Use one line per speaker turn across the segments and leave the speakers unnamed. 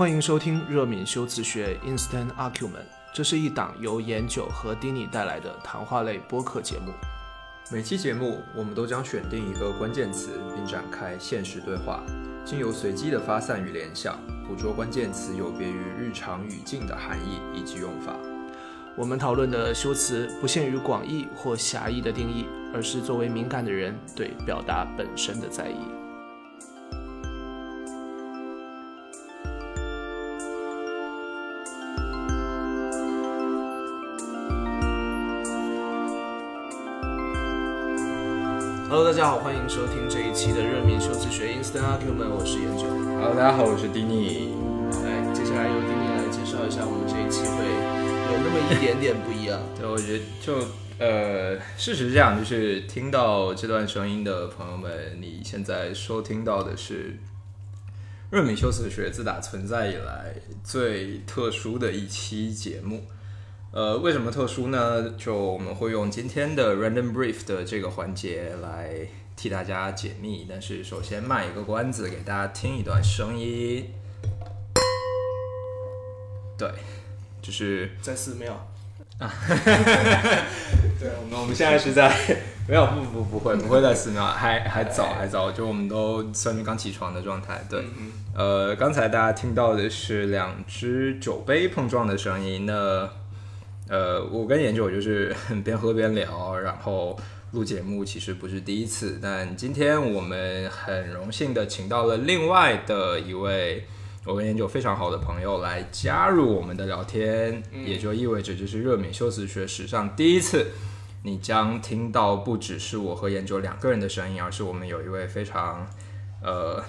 欢迎收听热敏修辞学 Instant Argument，这是一档由颜九和丁尼带来的谈话类播客节目。
每期节目，我们都将选定一个关键词，并展开现实对话，经由随机的发散与联想，捕捉关键词有别于日常语境的含义以及用法。
我们讨论的修辞不限于广义或狭义的定义，而是作为敏感的人对表达本身的在意。大家好，欢迎收听这一期的热敏修辞学 Instant Argument，我是研究。
Hello，大家好，我是丁尼。
来，接下来由丁尼来介绍一下我们这一期会有那么一点点不一样。
对，我觉得就呃，事实是这样，就是听到这段声音的朋友们，你现在收听到的是热敏修辞学自打存在以来最特殊的一期节目。呃，为什么特殊呢？就我们会用今天的 random brief 的这个环节来替大家解密。但是首先卖一个关子，给大家听一段声音。对，就是
在寺庙啊。
对，我们我们现在是在没有不不不会不会在寺庙，还还早还早，就我们都算是刚起床的状态。对，呃，刚才大家听到的是两只酒杯碰撞的声音。那呃，我跟研究就是 边喝边聊，然后录节目其实不是第一次，但今天我们很荣幸的请到了另外的一位。我跟研究非常好的朋友来加入我们的聊天，也就意味着这是热敏修辞学史上第一次，你将听到不只是我和研究两个人的声音，而是我们有一位非常呃，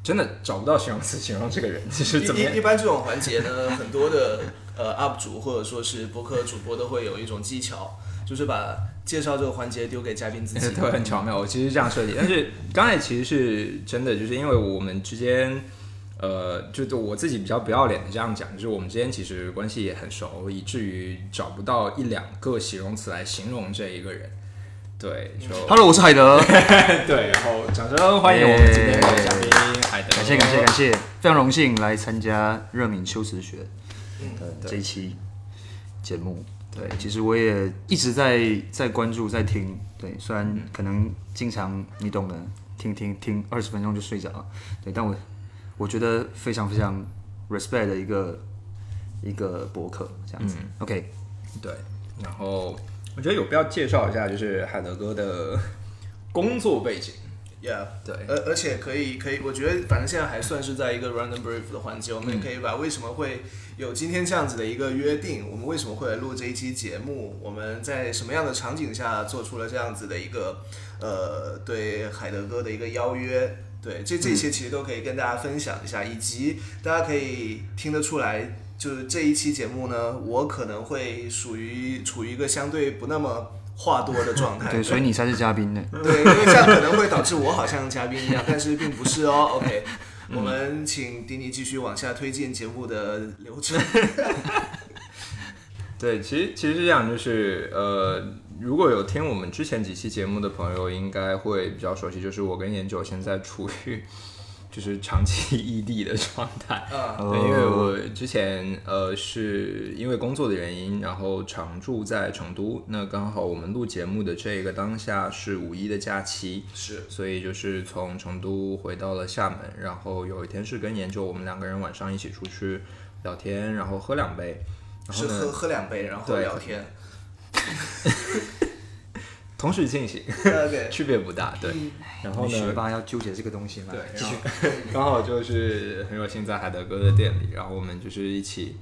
真的找不到形容词形容这个人，其实怎么
一一般这种环节呢，很多的呃 UP 主或者说是博客主播都会有一种技巧，就是把介绍这个环节丢给嘉宾自己。
对，很巧妙。我其实是这样设计，但是刚才其实是真的，就是因为我们之间。呃，就我自己比较不要脸的这样讲，就是我们之间其实关系也很熟，以至于找不到一两个形容词来形容这一个人。对，就
Hello，我是海德。
对，然后掌声欢迎我们今天的嘉宾海德。
感谢感谢感谢，非常荣幸来参加热敏修辞学的这一期节目。对，其实我也一直在在关注在听。对，虽然可能经常你懂的，听听听二十分钟就睡着了。对，但我。我觉得非常非常 respect 的一个一个博客这样子、o k
对，然后我觉得有必要介绍一下，就是海德哥的工作背景。
Yeah，
对，
而而且可以可以，我觉得反正现在还算是在一个 random brief 的环节，我们也可以把为什么会有今天这样子的一个约定，我们为什么会来录这一期节目，我们在什么样的场景下做出了这样子的一个呃对海德哥的一个邀约。对，这这些其实都可以跟大家分享一下，以及大家可以听得出来，就是这一期节目呢，我可能会属于处于一个相对不那么话多的状态。
对，所以你才是嘉宾呢。
对，因为这样可能会导致我好像嘉宾一样，但是并不是哦。OK，我们请迪尼继续往下推进节目的流程。
对，其实其实是这样，就是呃，如果有听我们之前几期节目的朋友，应该会比较熟悉，就是我跟研九现在处于就是长期 异地的状态。
嗯，
对，因为我之前呃是因为工作的原因，然后常住在成都，那刚好我们录节目的这个当下是五一的假期，
是，
所以就是从成都回到了厦门，然后有一天是跟研究我们两个人晚上一起出去聊天，然后喝两杯。然后呢
是喝喝两杯，然后
对
聊天。
同时进行 区别不大，对。然后呢，
学霸要纠结这个东西吗？
对，
继续。
然后 刚好就是很有幸在海德哥的店里，然后我们就是一起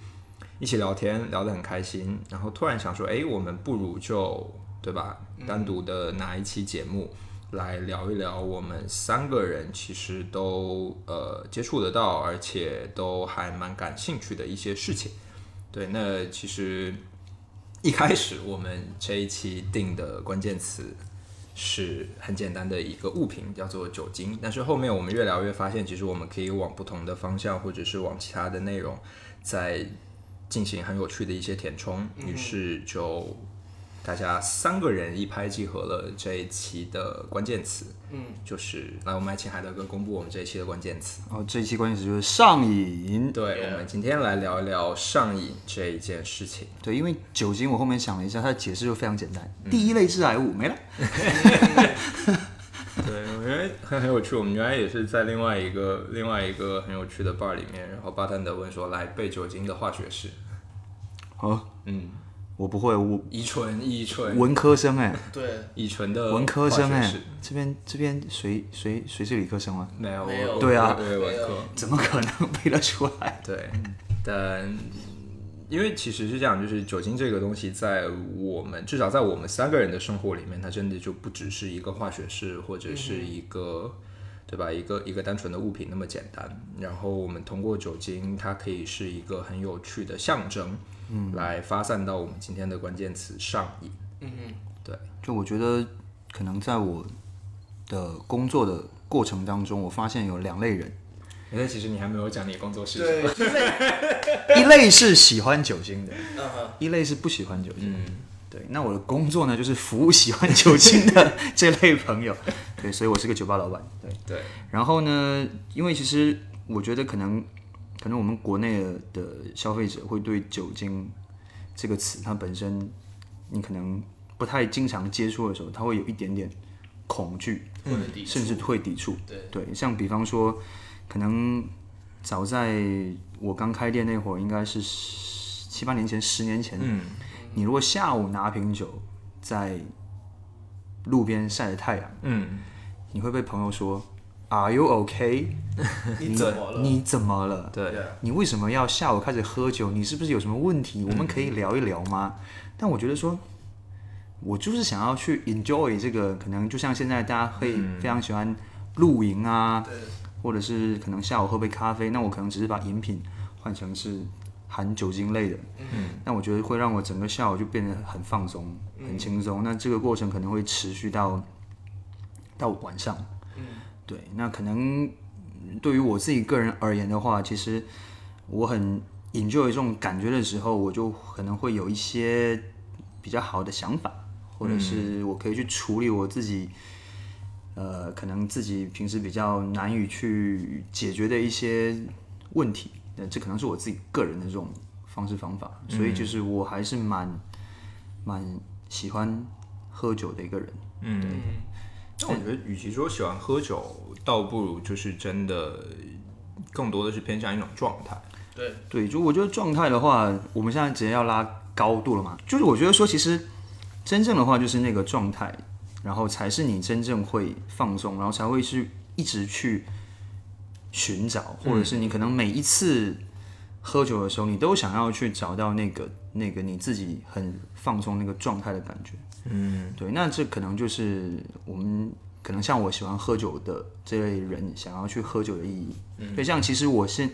一起聊天，聊得很开心。然后突然想说，哎，我们不如就对吧，单独的拿一期节目来聊一聊我们三个人其实都呃接触得到，而且都还蛮感兴趣的一些事情。对，那其实一开始我们这一期定的关键词是很简单的一个物品，叫做酒精。但是后面我们越聊越发现，其实我们可以往不同的方向，或者是往其他的内容，再进行很有趣的一些填充。于是就大家三个人一拍即合了这一期的关键词，
嗯，
就是来我们来请海德哥公布我们这一期的关键词。
然后这一期关键词就是上瘾。
对我们今天来聊一聊上瘾这一件事情。
对，因为酒精，我后面想了一下，它的解释就非常简单，第一类致癌物没了。
对，我觉得很很有趣。我们原来也是在另外一个另外一个很有趣的 bar 里面，然后巴坦德问说：“来背酒精的化学式。
好，”
嗯，
我不会，我
乙醇、乙醇、
文科生哎、
对，
乙醇的
文科生哎、这边这边谁谁谁是理科生啊？
没有，
没有
对啊
我我文科。
怎么可能背得出来？
对，但因为其实是这样，就是酒精这个东西，在我们至少在我们三个人的生活里面，它真的就不只是一个化学式或者是一个。对吧？一个一个单纯的物品那么简单，然后我们通过酒精，它可以是一个很有趣的象征，嗯，来发散到我们今天的关键词上瘾。
嗯嗯，
对，
就我觉得，可能在我的工作的过程当中，我发现有两类人，
因为其实你还没有讲你工作是什
对
么。
一类是喜欢酒精的，一类是不喜欢酒精的。
嗯，
对，那我的工作呢，就是服务喜欢酒精的 这类朋友。对，所以我是个酒吧老板。对，
对，
然后呢，因为其实我觉得可能，可能我们国内的的消费者会对酒精这个词，它本身你可能不太经常接触的时候，他会有一点点恐惧，
或者
甚至会抵触。
对，
对，像比方说，可能早在我刚开店那会儿，应该是七八年前、十年前，
嗯，
你如果下午拿瓶酒在路边晒着太阳，
嗯，
你会被朋友说 “Are you okay？”
你怎么了？
你怎么了？
对，
你为什么要下午开始喝酒？你是不是有什么问题？我们可以聊一聊吗？但我觉得说，我就是想要去 enjoy 这个，可能就像现在大家会非常喜欢露营啊，
对，
或者是可能下午喝杯咖啡，那我可能只是把饮品换成是含酒精类的，嗯，那我觉得会让我整个下午就变得很放松、很轻松。那这个过程可能会持续到到晚上，嗯，对，那可能对于我自己个人而言的话，其实我很 enjoy 这种感觉的时候，我就可能会有一些比较好的想法，或者是我可以去处理我自己。呃，可能自己平时比较难以去解决的一些问题，那这可能是我自己个人的这种方式方法，所以就是我还是蛮蛮喜欢喝酒的一个人。
但我觉得，与其说喜欢喝酒，倒不如就是真的，更多的是偏向一种状态。
对，
对，就我觉得状态的话，我们现在直接要拉高度了嘛，就是我觉得说，其实真正的话就是那个状态，然后才是你真正会放松，然后才会是一直去寻找，或者是你可能每一次喝酒的时候，你都想要去找到那个那个你自己很放松那个状态的感觉。嗯，对，那这可能就是我们可能像我喜欢喝酒的这类人想要去喝酒的意义。嗯，对，像其实我是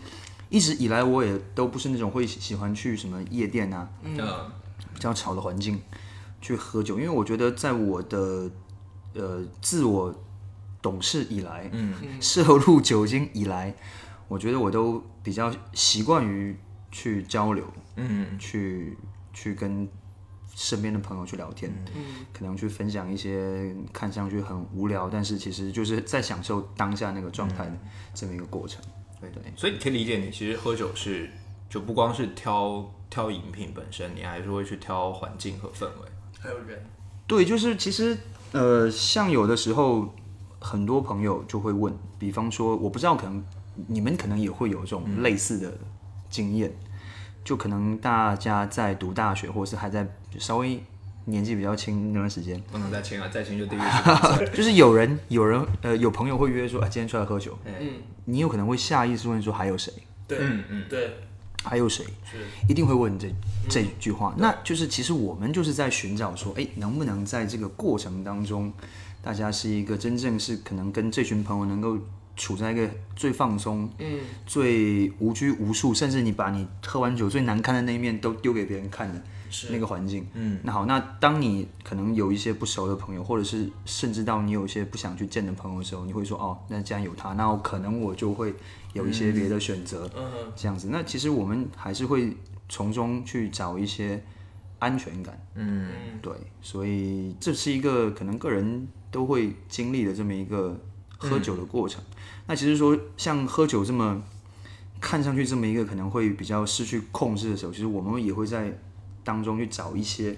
一直以来我也都不是那种会喜喜欢去什么夜店啊，
嗯，
比较吵的环境去喝酒，因为我觉得在我的呃自我懂事以来，嗯，摄入酒精以来，我觉得我都比较习惯于去交流，
嗯，
去去跟身边的朋友去聊天，
嗯。
可能去分享一些看上去很无聊，但是其实就是在享受当下那个状态的这么一个过程。对。对，
所以你可以理解，你其实喝酒是就不光是挑挑饮品本身，你还是会去挑环境和氛围。
还有人，
对，就是其实呃，像有的时候很多朋友就会问，比方说，我不知道，可能你们可能也会有这种类似的经验，就可能大家在读大学，或者是还在稍微年纪比较轻那段时间，
不能再轻了，再轻就地狱十八岁。
就是有人有人呃有朋友会约说啊，今天出来喝酒，
嗯，
你有可能会下意识问说还有谁？
对，
嗯嗯
对，
还有谁？
是，
一定会问这这句话。那就是其实我们就是在寻找说，哎，能不能在这个过程当中，大家是一个真正是可能跟这群朋友能够处在一个最放松、
嗯，
最无拘无束，甚至你把你喝完酒最难看的那一面都丢给别人看的
是
那个环境。嗯，那好，那当你可能有一些不熟的朋友，或者是甚至到你有一些不想去见的朋友的时候，你会说，哦，那既然有他，那我可能我就会有一些别的选择。
嗯，
这样子。那其实我们还是会从中去找一些安全感。
嗯，
对，所以这是一个可能个人都会经历的这么一个喝酒的过程。那其实说像喝酒这么看上去这么一个可能会比较失去控制的时候，其实我们也会在当中去找一些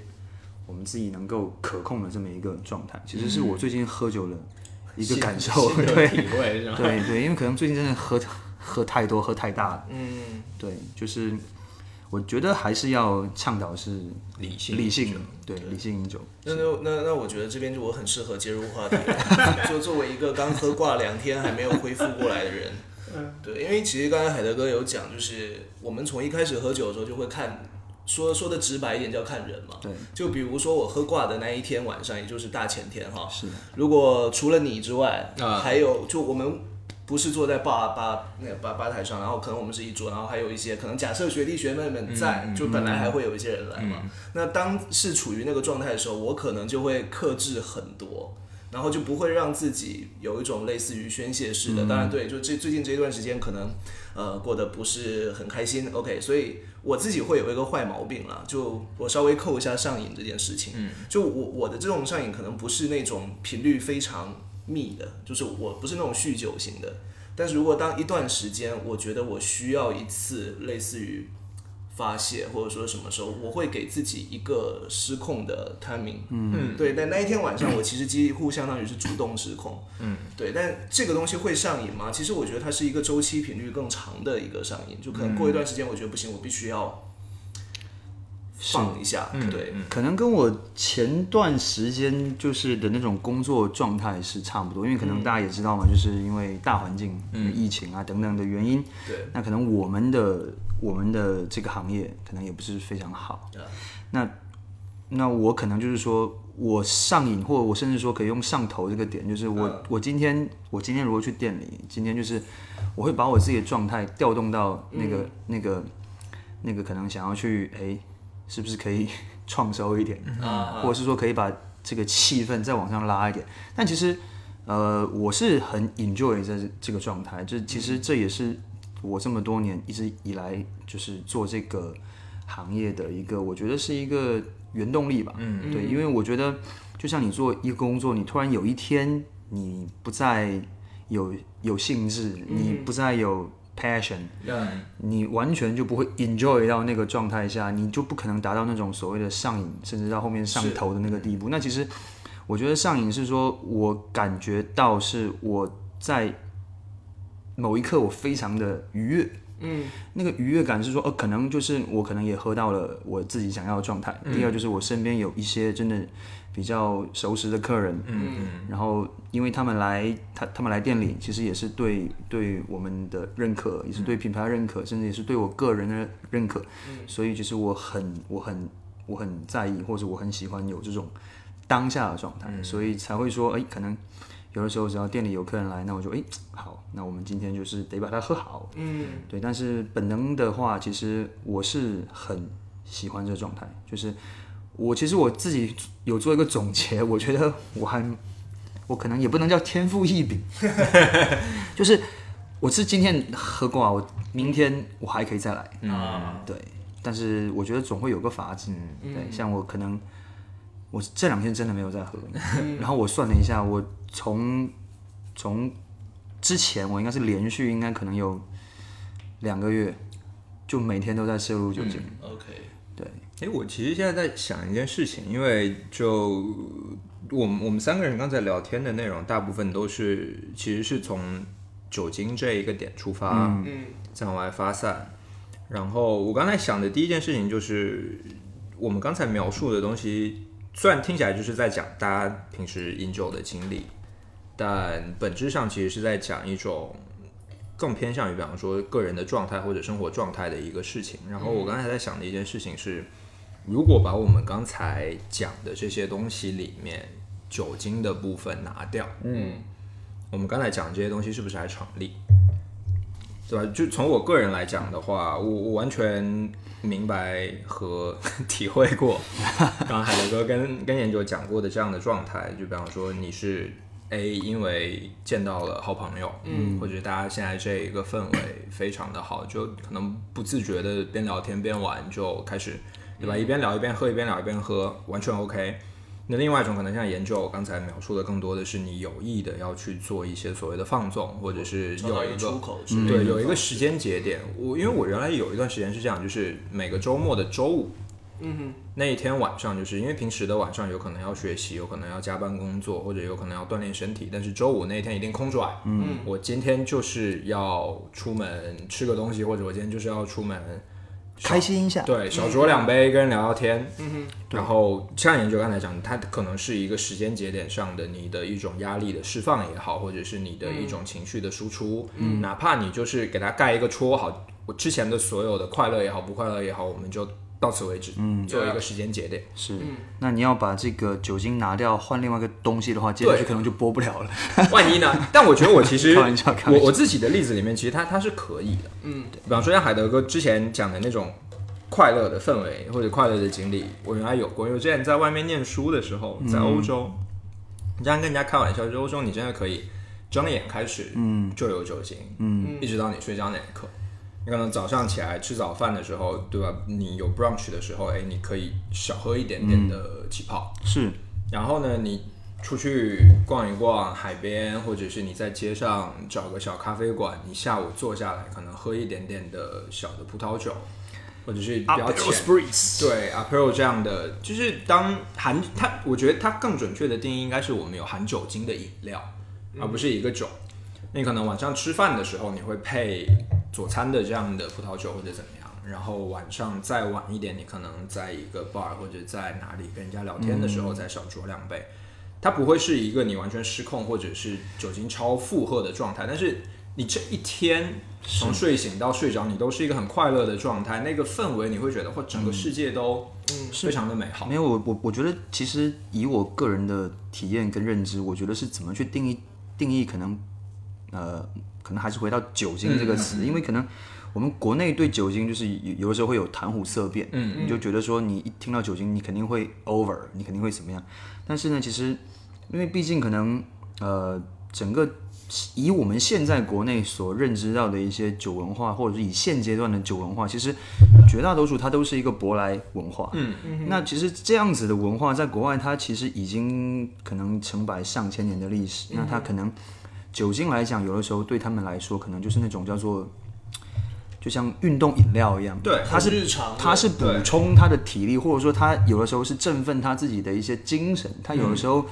我们自己能够可控的这么一个状态。其实是我最近喝酒的一个感受，对？对对，因为可能最近真的喝喝太多，喝太大了。
嗯，
对，就是我觉得还是要倡导是
理性
理性，对理性饮酒。
那那那那我觉得这边就我很适合接入话题，就作为一个刚喝挂两天还没有恢复过来的人，对，因为其实刚才海德哥有讲，就是我们从一开始喝酒的时候就会看。说说的直白一点叫看人嘛，
对，
就比如说我喝挂的那一天晚上，也就是大前天哈，
是
如果除了你之外，
啊
还有就我们不是坐在吧吧那个吧吧台上，然后可能我们是一桌，然后还有一些可能假设学弟学妹们在，就本来还会有一些人来嘛。那当是处于那个状态的时候，我可能就会克制很多。然后就不会让自己有一种类似于宣泄式的，当然对，就这最近这一段时间可能，呃，过得不是很开心。OK，所以我自己会有一个坏毛病了，就我稍微扣一下上瘾这件事情。嗯，就我我的这种上瘾可能不是那种频率非常密的，就是我不是那种酗酒型的。但是如果当一段时间，我觉得我需要一次类似于发泄，或者说什么时候，我会给自己一个失控的 timing。嗯，对。但那一天晚上，我其实几乎相当于是主动失控。嗯，对。但这个东西会上瘾吗？其实我觉得它是一个周期频率更长的一个上瘾，就可能过一段时间，我觉得不行，我必须要放一下。对，
可能跟我前段时间就是的那种工作状态是差不多，因为可能大家也知道嘛，就是因为大环境、疫情啊等等的原因，
对，
那可能我们的我们的这个行业可能也不是非常好。那那我可能就是说我上瘾，或者我甚至说可以用上头这个点，就是我、我今天我今天如果去店里，今天就是我会把我自己的状态调动到那个、那个那个可能想要去哎。是不是可以 创收一点？
啊
或者是说可以把这个气氛再往上拉一点？但其实，呃，我是很 enjoy 这这个状态，就其实这也是我这么多年一直以来就是做这个行业的一个，我觉得是一个原动力吧。嗯，对，因为我觉得就像你做一个工作，你突然有一天你不再有有兴致，你不再有 passion，你完全就不会 enjoy 到那个状态下，你就不可能达到那种所谓的上瘾，甚至到后面上头的那个地步。那其实我觉得上瘾是说，我感觉到是我在某一刻我非常的愉悦，嗯，那个愉悦感是说，呃，可能就是我可能也喝到了我自己想要的状态。第二就是我身边有一些真的比较熟识的客人，嗯，然后因为他们来他他们来店里，其实也是对对我们的认可，也是对品牌的认可，甚至也是对我个人的认可，所以其实我很我很我很在意，或者我很喜欢有这种当下的状态，所以才会说，哎，可能有的时候只要店里有客人来，那我就哎好，那我们今天就是得把它喝好，
嗯，
对。但是本能的话，其实我是很喜欢这个状态，就是我其实我自己有做一个总结，我觉得我还我可能也不能叫天赋异禀，就是我是今天喝过啊，我明天我还可以再来，
嗯，
对。但是我觉得总会有个法子，对。像我可能我这两天真的没有在喝，然后我算了一下，我从从之前我应该是连续应该可能有两个月，就每天都在摄入酒精
，OK，
对。
哎，我其实现在在想一件事情，因为就我们我们三个人刚才聊天的内容，大部分都是其实是从酒精这一个点出发，
嗯
再往外发散。然后我刚才想的第一件事情就是，我们刚才描述的东西，虽然听起来就是在讲大家平时饮酒的经历，但本质上其实是在讲一种更偏向于，比方说个人的状态或者生活状态的一个事情。然后我刚才在想的一件事情是，如果把我们刚才讲的这些东西里面酒精的部分拿掉，
嗯
我们刚才讲这些东西是不是还成立？对吧？就从我个人来讲的话，我我完全明白和 体会过刚刚海德哥跟跟研究讲过的这样的状态。就比方说你是 A，因为见到了好朋友，嗯，或者大家现在这一个氛围非常的好，就可能不自觉的边聊天边玩就开始对吧？一边聊一边喝，一边聊一边喝，完全 OK。那另外一种可能像研究，我刚才描述的更多的是你有意的要去做一些所谓的放纵，或者是有一个
出口
对有一个时间节点。我因为我原来有一段时间是这样，就是每个周末的周五，
嗯哼，
那一天晚上，就是因为平时的晚上有可能要学习，有可能要加班工作，或者有可能要锻炼身体，但是周五那一天一定空出来。嗯，我今天就是要出门吃个东西，或者我今天就是要出门
开心一下。
对，小酌两杯，跟人聊聊天。嗯哼。然后像研究刚才讲，它可能是一个时间节点上的你的一种压力的释放也好，或者是你的一种情绪的输出。嗯。哪怕你就是给它盖一个戳，好，我之前的所有的快乐也好，不快乐也好，我们就到此为止。嗯。做一个时间节点。
是，那你要把这个酒精拿掉，换另外一个东西的话，接下去可能就播不了了。
万一呢？但我觉得我其实 我我自己的例子里面，其实它它是可以的。
嗯，
比方说像海德哥之前讲的那种快乐的氛围或者快乐的经历，我原来有过。因为之前在外面念书的时候，在欧洲，你这样跟人家开玩笑，就欧洲你真的可以睁眼开始，嗯，就有酒精，嗯，一直到你睡觉那一刻。你可能早上起来吃早饭的时候，对吧？你有 brunch 的时候，哎，你可以少喝一点点的气泡，
是，
然后呢，你出去逛一逛海边，或者是你在街上找个小咖啡馆，你下午坐下来，可能喝一点点的小的葡萄酒，或者是比较浅对 Apero 这样的，就是当含它，我觉得它更准确的定义应该是我们有含酒精的饮料，而不是一个酒。你可能晚上吃饭的时候，你会配佐餐的这样的葡萄酒或者怎么样，然后晚上再晚一点，你可能在一个 bar 或者在哪里跟人家聊天的时候再少酌两杯。它不会是一个你完全失控或者是酒精超负荷的状态，但是你这一天从睡醒到睡着，你都是一个很快乐的状态，那个氛围你会觉得，或整个世界都非常的美好。
没有我我我觉得其实以我个人的体验跟认知，我觉得是怎么去定义定义可能呃可能还是回到酒精这个词，因为可能我们国内对酒精就是有有的时候会有谈虎色变，嗯，你就觉得说你一听到酒精，你肯定会 over，你肯定会怎么样？但是呢，其实因为毕竟可能呃整个以我们现在国内所认知到的一些酒文化，或者是以现阶段的酒文化，其实绝大多数它都是一个舶来文化。嗯，那其实这样子的文化在国外，它其实已经可能成百上千年的历史。那它可能酒精来讲，有的时候对他们来说，可能就是那种叫做。就像运动饮料一样，
对
它是
日常的
它是补充他的体力，或者说他有的时候是振奋他自己的一些精神。他有的时候，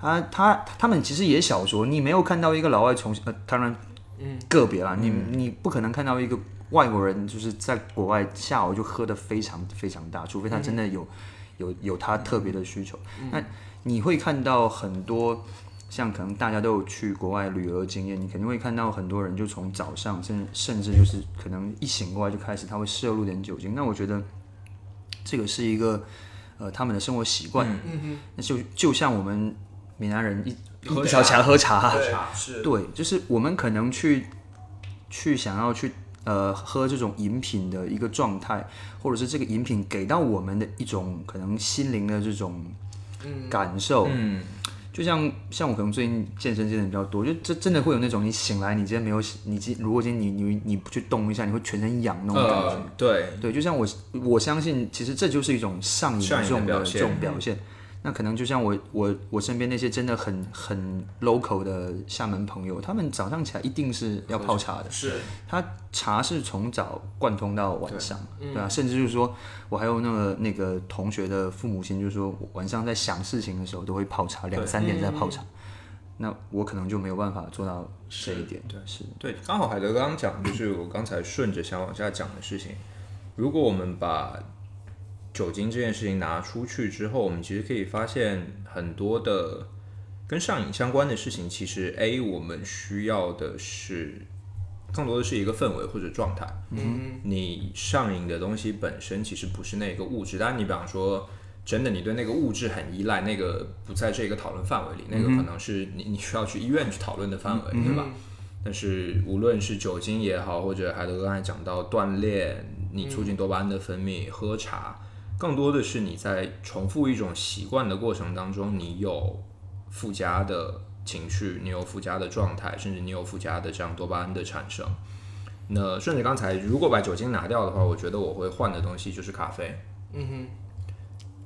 他他他们其实也小说，你没有看到一个老外从呃，当然，嗯，个别啦，你你不可能看到一个外国人就是在国外下午就喝的非常非常大，除非他真的有有有他特别的需求。那你会看到很多。像可能大家都有去国外旅游的经验，你肯定会看到很多人就从早上甚甚至就是可能一醒过来就开始他会摄入点酒精。那我觉得这个是一个呃他们的生活习惯。嗯嗯，那就就像我们闽南人一
喝
一小
茶
茶喝茶，
对
茶
是，
对，就是我们可能去去想要去呃喝这种饮品的一个状态，或者是这个饮品给到我们的一种可能心灵的这种感受。
嗯，
就像像我可能最近健身健的比较多，就真真的会有那种你醒来，你今天没有洗，你今如果今天你你你不去动一下，你会全身痒那种感觉。
呃，对，
对，就像我我相信，其实这就是一种上瘾
的
这种
表现
这种表现。那可能就像我我我身边那些真的很很 local 的厦门朋友，他们早上起来一定是要泡茶的。
是
他茶是从早贯通到晚上，对啊，甚至就是说我还有那个那个同学的父母亲，就是说晚上在想事情的时候都会泡茶，两三点在泡茶。那我可能就没有办法做到这一点，对，是
对，刚好海德刚刚讲，就是我刚才顺着想往下讲的事情。如果我们把酒精这件事情拿出去之后，我们其实可以发现很多的跟上瘾相关的事情。其实 A 我们需要的是更多的是一个氛围或者状态。嗯，你上瘾的东西本身其实不是那个物质，当然你比方说。真的，你对那个物质很依赖，那个不在这个讨论范围里，那个可能是你你需要去医院去讨论的范围，对吧？但是无论是酒精也好，或者海德刚才讲到锻炼，你促进多巴胺的分泌，喝茶，更多的是你在重复一种习惯的过程当中，你有附加的情绪，你有附加的状态，甚至你有附加的这样多巴胺的产生。那顺着刚才，如果把酒精拿掉的话，我觉得我会换的东西就是咖啡。
嗯哼，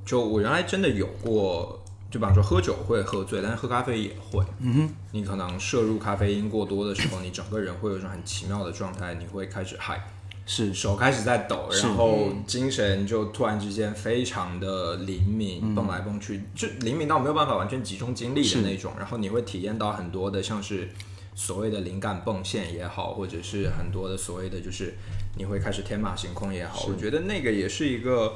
就我原来真的有过，就比方说喝酒会喝醉，但是喝咖啡也会。嗯哼，你可能摄入咖啡因过多的时候，你整个人会有一种很奇妙的状态，你会开始嗨，
是。
手开始在抖，然后精神就突然之间非常的灵敏，蹦来蹦去，就灵敏到没有办法完全集中精力的那种。然后你会体验到很多的像是所谓的灵感迸现也好，或者是很多的所谓的就是你会开始天马行空也好，我觉得那个也是一个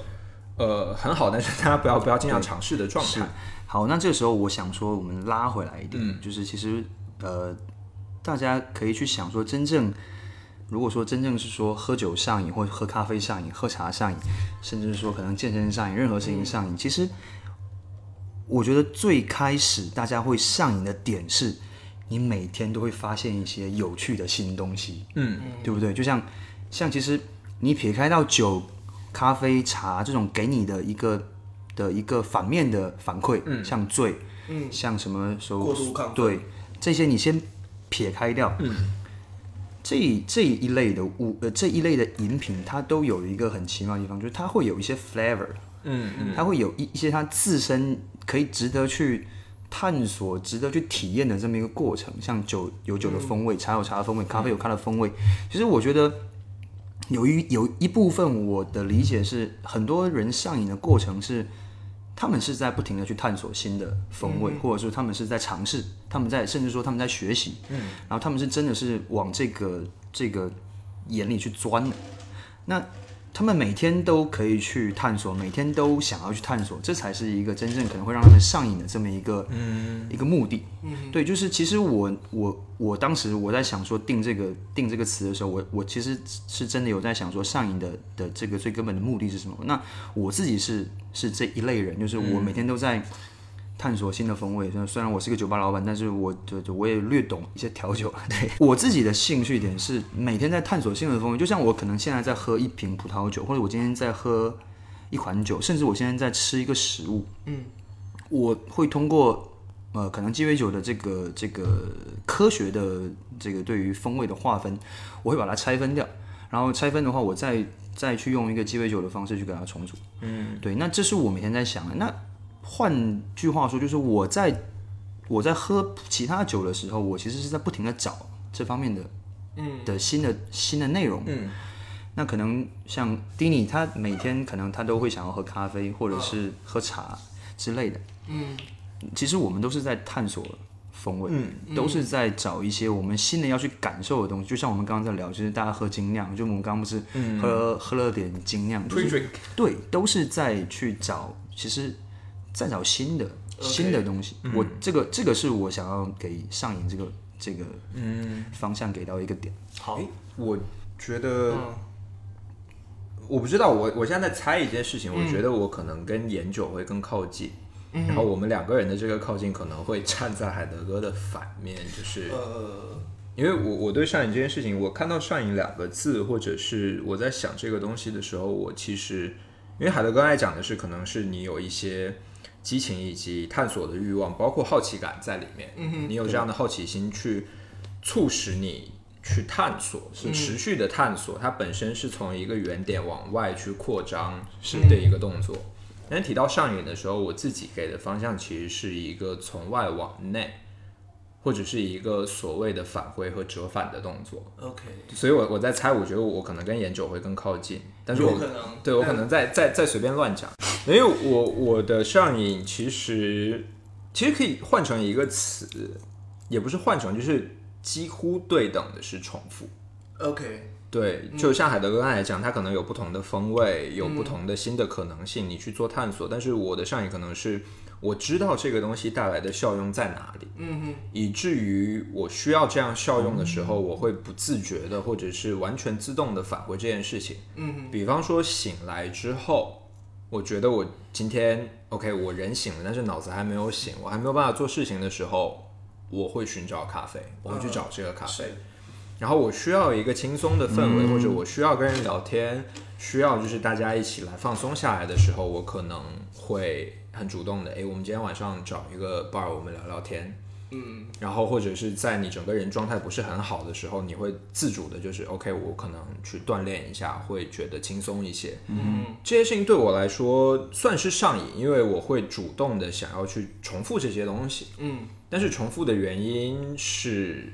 呃很好，但是大家不要 不要经常尝试的状态。
好，那这个时候我想说，我们拉回来一点，就是其实呃，大家可以去想说，真正如果说真正是说喝酒上瘾，或者喝咖啡上瘾、喝茶上瘾，甚至是说可能健身上瘾，任何事情上瘾，其实我觉得最开始大家会上瘾的点是，你每天都会发现一些有趣的新东西，
嗯，
对不对？就像像其实你撇开到酒、咖啡、茶这种给你的一个的一个反面的反馈，嗯，像醉，
嗯，
像什么时候
过度亢奋。
对这些你先撇开掉，嗯，这这一类的物呃这一类的饮品，它都有一个很奇妙的地方，就是它会有一些 flavor，
嗯嗯，
它会有一一些它自身可以值得去探索、值得去体验的这么一个过程。像酒有酒的风味，茶有茶的风味，咖啡有咖的风味。其实我觉得有一有一部分我的理解是，很多人上瘾的过程是。他们是在不停的去探索新的风味，或者说他们是在尝试，他们在甚至说他们在学习，嗯，然后他们是真的是往这个这个眼里去钻的。那他们每天都可以去探索，每天都想要去探索，这才是一个真正可能会让他们上瘾的这么一个、一个目的。对，就是其实我我我当时我在想说定这个定这个词的时候，我我其实是真的有在想说上瘾的的这个最根本的目的是什么？那我自己是是这一类人，就是我每天都在。探索新的风味，虽然我是个酒吧老板，但是我就就我也略懂一些调酒。对我自己的兴趣点是每天在探索新的风味，就像我可能现在在喝一瓶葡萄酒，或者我今天在喝一款酒，甚至我现在在吃一个食物，嗯，我会通过呃可能鸡尾酒的这个这个科学的这个对于风味的划分，我会把它拆分掉，然后拆分的话，我再再去用一个鸡尾酒的方式去给它重组，嗯，对，那这是我每天在想的。那换句话说，就是我在我在喝其他酒的时候，我其实是在不停的找这方面的嗯。的新的新的内容，嗯，那可能像 Dini，他每天可能他都会想要喝咖啡或者是喝茶之类的，嗯，其实我们都是在探索风味，嗯，都是在找一些我们新的要去感受的东西。就像我们刚刚在聊，就是大家喝精酿，就我们刚刚不是喝、喝了点精酿，就是
Pre-drink
对，都是在去找，其实在找新的新的东西。我这个这个是我想要给上瘾这个这个嗯。方向给到一个点。
好，
诶我觉得，我不知道，我我现在在猜一件事情，我觉得我可能跟研酒会更靠近，然后我们两个人的这个靠近可能会站在海德哥的反面，就是
呃，
因为我我对上瘾这件事情，我看到上瘾两个字，或者是我在想这个东西的时候，我其实因为海德哥爱讲的是，可能是你有一些激情以及探索的欲望，包括好奇感在里面。嗯你有这样的好奇心去促使你去探索，是持续的探索，它本身是从一个原点往外去扩张是的一个动作。但是提到上瘾的时候，我自己给的方向其实是一个从外往内，或者是一个所谓的返回和折返的动作。
OK，
所以我我在猜，我觉得我可能跟研究会更靠近，但是我
可能
对我可能在在在随便乱讲，因为我我的上瘾其实其实可以换成一个词，也不是换成，就是几乎对等的是重复。
OK，
对，就像海德哥刚才讲，它可能有不同的风味，有不同的新的可能性，你去做探索。但是我的上瘾可能是我知道这个东西带来的效用在哪里，
嗯哼，
以至于我需要这样效用的时候，我会不自觉的或者是完全自动的返回这件事情。
嗯哼，
比方说醒来之后，我觉得我今天 OK，我人醒了，但是脑子还没有醒，我还没有办法做事情的时候，我会寻找咖啡，我会去找这个咖啡。
是
然后我需要一个轻松的氛围，或者我需要跟人聊天，需要就是大家一起来放松下来的时候，我可能会很主动的，诶，我们今天晚上找一个 bar，我们聊聊天。嗯，然后或者是在你整个人状态不是很好的时候，你会自主的，就是 OK，我可能去锻炼一下，会觉得轻松一些。嗯，这些事情对我来说算是上瘾，因为我会主动的想要去重复这些东西。
嗯，
但是重复的原因是。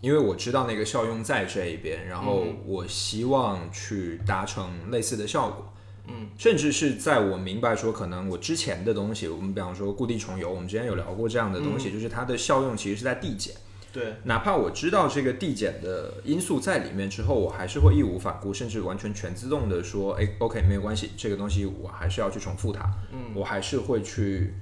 因为我知道那个效用在这一边，然后我希望去达成类似的效果，
嗯，
甚至是在我明白说可能我之前的东西，我们比方说故地重游，我们之前有聊过这样的东西，就是它的效用其实是在递减，
对，
哪怕我知道这个递减的因素在里面之后，我还是会义无反顾，甚至完全全自动的说，哎，OK，没有关系，这个东西我还是要去重复它，
嗯，
我还是会去。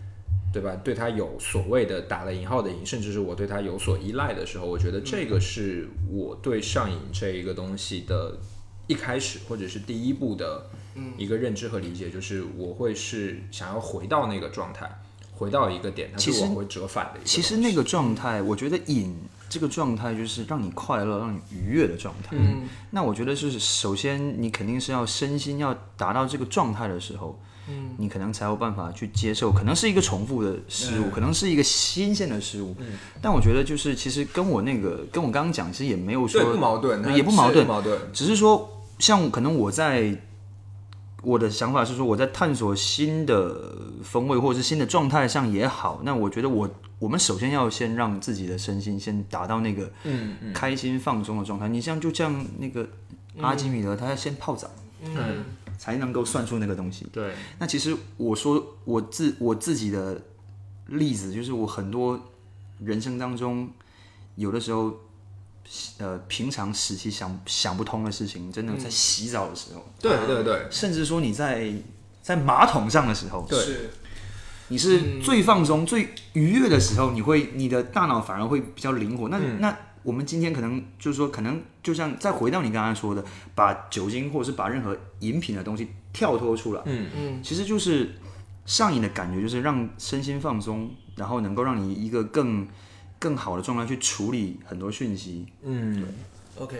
对吧？对它有所谓的打了引号的瘾，甚至是我对它有所依赖的时候，我觉得这个是我对上瘾这一个东西的一开始或者是第一步的一个认知和理解，就是我会是想要回到那个状态，回到一个点，它是我会折返的。
其实那个状态，我觉得瘾这个状态就是让你快乐、让你愉悦的状态。嗯，那我觉得是首先你肯定是要身心要达到这个状态的时候。嗯，你可能才有办法去接受，可能是一个重复的失误，可能是一个新鲜的失误。嗯，但我觉得就是其实跟我那个跟我刚刚讲，其实也没有说
不矛盾，
也不矛盾，
矛盾。
只是说，像可能我在我的想法是说，我在探索新的风味或者是新的状态上也好，那我觉得我我们首先要先让自己的身心先达到那个嗯开心放松的状态。你像就像那个阿基米德，他要先泡澡。嗯。才能够算出那个东西。
对，
那其实我说我自我自己的例子，就是我很多人生当中有的时候，呃，平常时期想想不通的事情，真的在洗澡的时候，
对对对，
甚至说你在在马桶上的时候，
对，
你是最放松、最愉悦的时候，你会你的大脑反而会比较灵活。那那。我们今天可能就是说，可能就像再回到你刚才说的，把酒精或者是把任何饮品的东西跳脱出来，
嗯。嗯，
其实就是上瘾的感觉，就是让身心放松，然后能够让你一个更更好的状态去处理很多讯息。
嗯
，OK，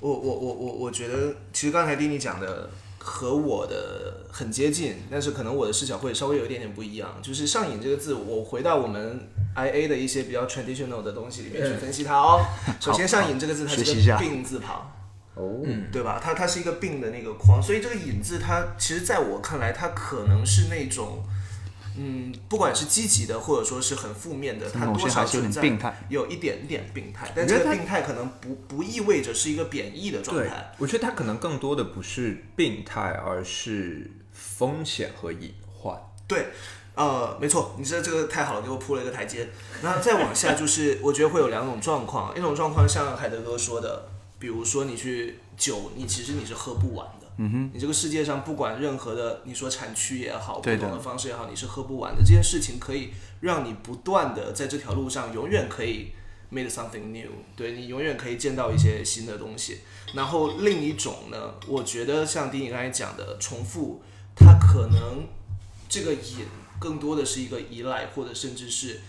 我我我我我觉得，其实刚才丁你讲的。和我的很接近，但是可能我的视角会稍微有一点点不一样。就是上瘾这个字，我回到我们 I A 的一些比较 traditional 的东西里面去分析它哦。首先，上瘾这个字它是个病字旁，
哦，
对吧？它它是一个病的那个框，所以这个瘾字它其实在我看来，它可能是那种。嗯，不管是积极的，或者说是很负面的，它多少存在有一点点病态。但这个病态可能不不意味着是一个贬义的状态。
我觉得它可能更多的不是病态，而是风险和隐患。
对，呃，没错，你这这个太好了，给我铺了一个台阶。那再往下就是，我觉得会有两种状况，一种状况像海德哥说的，比如说你去酒，你其实你是喝不完。
嗯哼，
你这个世界上不管任何的，你说产区也好，不同的方式也好，你是喝不完的。这件事情可以让你不断的在这条路上，永远可以 made something new，对你永远可以见到一些新的东西。然后另一种呢，我觉得像丁颖刚才讲的重复，它可能这个瘾更多的是一个依赖，或者甚至是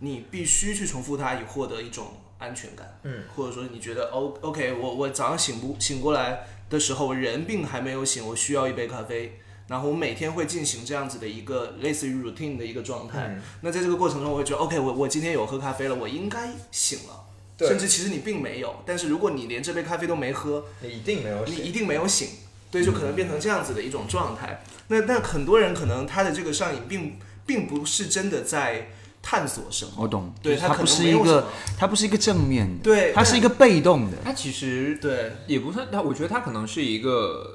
你必须去重复它以获得一种安全感。
嗯，
或者说你觉得 O OK，我我早上醒不醒过来？的时候，人并还没有醒，我需要一杯咖啡，然后我每天会进行这样子的一个类似于 routine 的一个状态。那在这个过程中，我会觉得 OK，我我今天有喝咖啡了，我应该醒了。甚至其实你并没有，但是如果你连这杯咖啡都没喝，
你一定没有，
你一定没有醒。对，就可能变成这样子的一种状态。那那很多人可能他的这个上瘾，并并不是真的在。探索什么？
我懂，
对
它不是一个，它不是一个正面的，
对，
它是一个被动的。
它其实
对，
也不算它，我觉得它可能是一个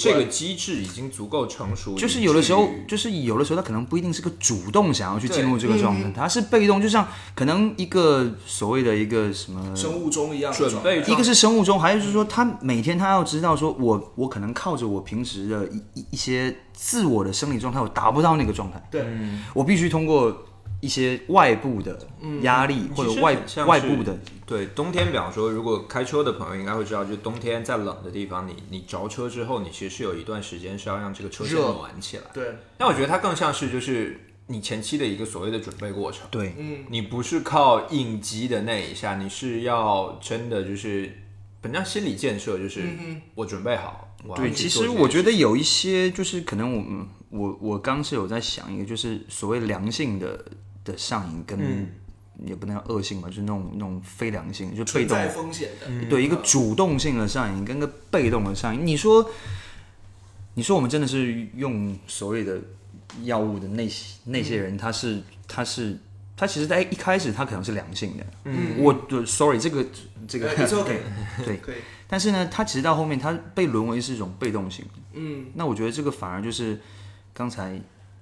这个机制已经足够成熟。
就是有的时候，就是有的时候，它可能不一定是个主动想要去进入这个状态，它是被动，就像可能一个所谓的一个什么
生物钟一样
准备。
一个是生物钟，还有就是说，他每天他要知道，说我我可能靠着我平时的一一一些自我的生理状态，我达不到那个状态，
对
我必须通过。一些外部的压力或者外外部的，
对冬天，比方说，如果开车的朋友应该会知道，就冬天在冷的地方，你你着车之后，你其实是有一段时间是要让这个车先暖起来。
对，
但我觉得它更像是就是你前期的一个所谓的准备过程。
对，
嗯，
你不是靠应激的那一下，你是要真的就是本身心理建设，就是我准备好。
对，其实我觉得有一些就是可能我我我刚是有在想一个，就是所谓良性的。的上瘾跟也不能叫恶性吧，就是那种那种非良性，就被动
风险的，
对一个主动性的上瘾跟个被动的上瘾。你说，你说我们真的是用所谓的药物的那些那些人，他是他是他其实在一开始他可能是良性的，嗯，我对 sorry 这个这个
呃，it's okay
对，但是呢，他其实到后面他被沦为是一种被动性。
嗯。
那我觉得这个反而就是刚才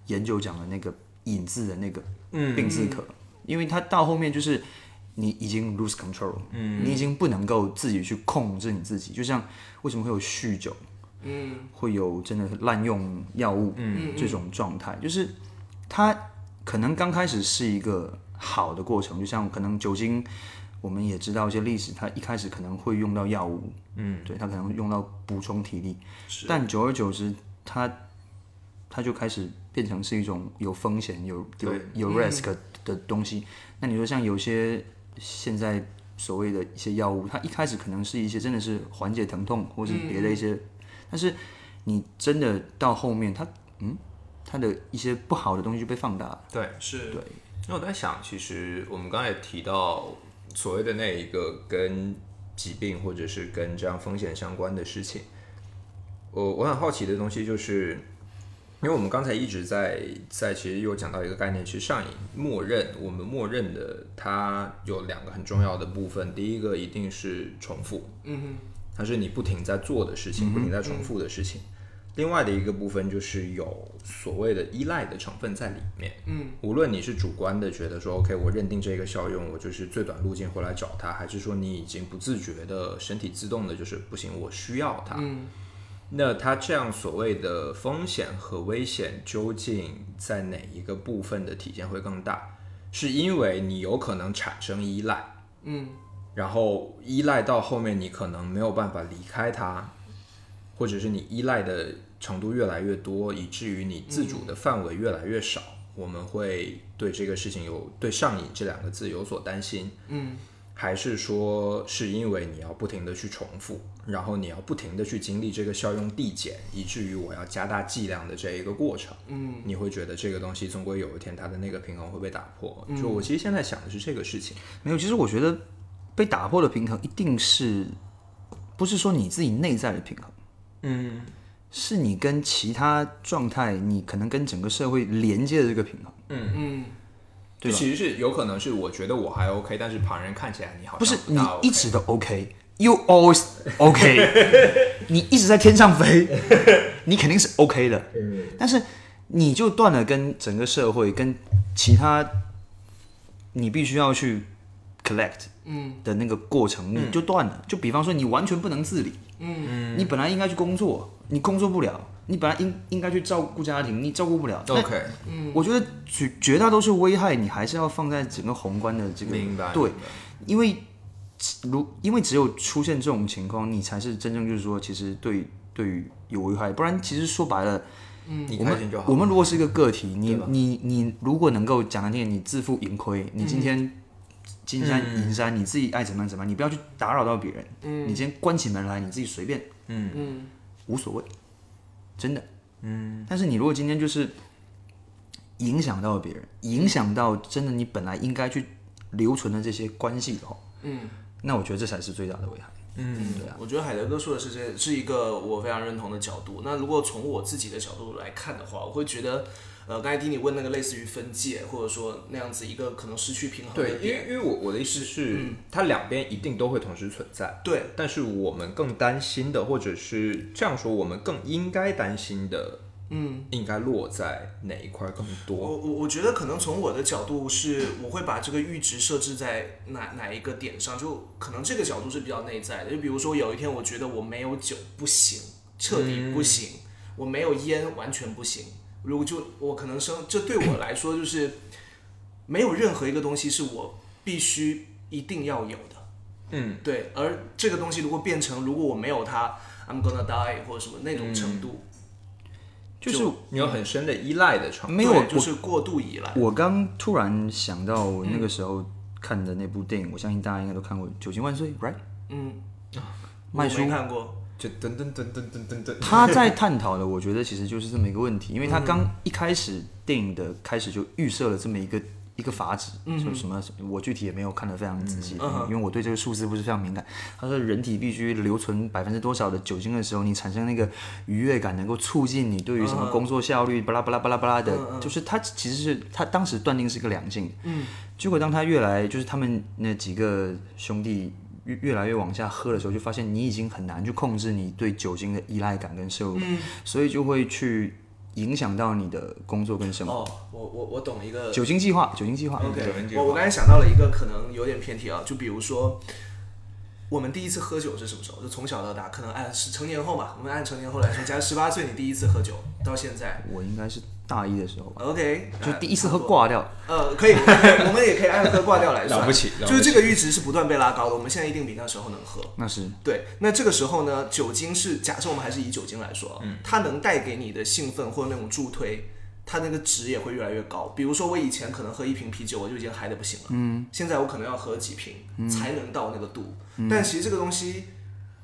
研究讲的那个引字的那个病字可，因为他到后面就是你已经 lose control，嗯，你已经不能够自己去控制你自己，就像为什么会有酗酒，
嗯。
会有真的滥用药物，嗯，这种状态，就是他可能刚开始是一个好的过程，就像可能酒精。我们也知道一些历史，它一开始可能会用到药物，嗯，对，它可能用到补充体力，但久而久之，它它就开始变成是一种有风险、有有有 risk 的东西。那你说像有些现在所谓的一些药物，它一开始可能是一些真的是缓解疼痛或是别的一些，但是你真的到后面，它嗯，它的一些不好的东西就被放大了。
对，
是，
对。
那我在想，其实我们刚才也提到所谓的那一个跟疾病或者是跟这样风险相关的事情，我我很好奇的东西就是，因为我们刚才一直在在其实有讲到一个概念，其实上瘾，默认我们默认的它有两个很重要的部分，第一个一定是重复，
嗯哼，
它是你不停在做的事情，不停在重复的事情。另外的一个部分就是有所谓的依赖的成分在里面。
嗯，
无论你是主观的觉得说 OK，我认定这个效用，我就是最短路径回来找它，还是说你已经不自觉的身体自动的就是不行，我需要它。
嗯，
那它这样所谓的风险和危险究竟在哪一个部分的体现会更大？是因为你有可能产生依赖，
嗯，
然后依赖到后面你可能没有办法离开它，或者是你依赖的程度越来越多，以至于你自主的范围越来越少，我们会对这个事情有对上瘾这两个字有所担心。
嗯，
还是说是因为你要不停的去重复，然后你要不停的去经历这个效用递减，以至于我要加大剂量的这一个过程。
嗯，
你会觉得这个东西终归有一天它的那个平衡会被打破。就我其实现在想的是这个事情。
没有，其实我觉得被打破的平衡一定是不是说你自己内在的平衡，
嗯，
是你跟其他状态，你可能跟整个社会连接的这个平衡。
嗯嗯，
对吧？
其实是有可能是我觉得我还 OK，但是旁人看起来你好像
不是你一直都 OK，you always OK，你一直在天上飞，你肯定是 OK 的。但是你就断了跟整个社会、跟其他你必须要去 collect
嗯。
的那个过程，你就断了。就比方说，你完全不能自理，
嗯。
你本来应该去工作，你工作不了；你本来应应该去照顾家庭，你照顾不了。
OK，嗯。
我觉得绝绝大多数危害，你还是要放在整个宏观的这个
明白。
对因为如因为只有出现这种情况，你才是真正就是说，其实对对于有危害，不然其实说白了，
你
我们
开心就好。
我们如果是一个个体，你你你如果能够讲难听，你自负盈亏，你今天金山银山，你自己爱怎么样怎么样，你不要去打扰到别人，你今天关起门来，你自己随便
嗯。
无所谓，真的。嗯，但是你如果今天就是影响到别人，影响到真的你本来应该去留存的这些关系的话，
嗯。
那我觉得这才是最大的危害。
嗯，
对啊，
我觉得海德哥说的是这是一个我非常认同的角度。那如果从我自己的角度来看的话，我会觉得，呃，刚才听你问那个类似于分界，或者说那样子一个可能失去平衡的
对，因，为因为我我的意思是，它两边一定都会同时存在。
对，
但是我们更担心的，或者是这样说，我们更应该担心的，
嗯，
应该落在哪一块更多？
我我我觉得可能从我的角度是，我会把这个阈值设置在哪哪一个点上，就可能这个角度是比较内在的。就比如说有一天我觉得我没有酒不行，彻底不行，我没有烟完全不行。如果就我可能生，这对我来说就是没有任何一个东西是我必须一定要有的。
嗯，
对，而这个东西如果变成如果我没有它，I'm gonna die 或者什么那种程度，
就是
你有很深的依赖的程度。
没有
就是过度依赖。
我刚突然想到我那个时候看的那部电影，我相信大家应该都看过《酒精万岁》，right？
嗯，
麦叔
没看过。
就噔噔噔噔噔噔噔，
他在探讨的，我觉得其实就是这么一个问题，因为他刚一开始电影的开始就预设了这么一个一个阀值，说什么我具体也没有看得非常仔细，
嗯
因为我对这个数字不是非常敏感。他说人体必须留存百分之多少的酒精的时候，你产生那个愉悦感，能够促进你对于什么工作效率，巴拉巴拉巴拉巴拉的，就是他其实是他当时断定是一个良性的。嗯，结果当他越来就是他们那几个兄弟。越越来越往下喝的时候，就发现你已经很难去控制你对酒精的依赖感跟摄入感，所以就会去影响到你的工作跟生活。
哦，我我我懂一个
酒精计划，酒精计划。
OK，我我刚才想到了一个可能有点偏题啊，就比如说，我们第一次喝酒是什么时候？就从小到大，可能按是成年后嘛，我们按成年后来说，假如十八岁你第一次喝酒到现在
我应该是大一的时候吧
，，OK，
就第一次喝。挂掉。
呃，可以，我们也可以按喝挂掉来算，
了不起了不起
就是这个阈值是不断被拉高的，我们现在一定比那时候能喝。
那是
对，那这个时候呢，酒精是假设我们还是以酒精来说，
嗯
它能带给你的兴奋或者那种助推，它那个值也会越来越高。比如说我以前可能喝一瓶啤酒我就已经嗨的不行了，嗯，现在我可能要喝几瓶、才能到那个度。但其实这个东西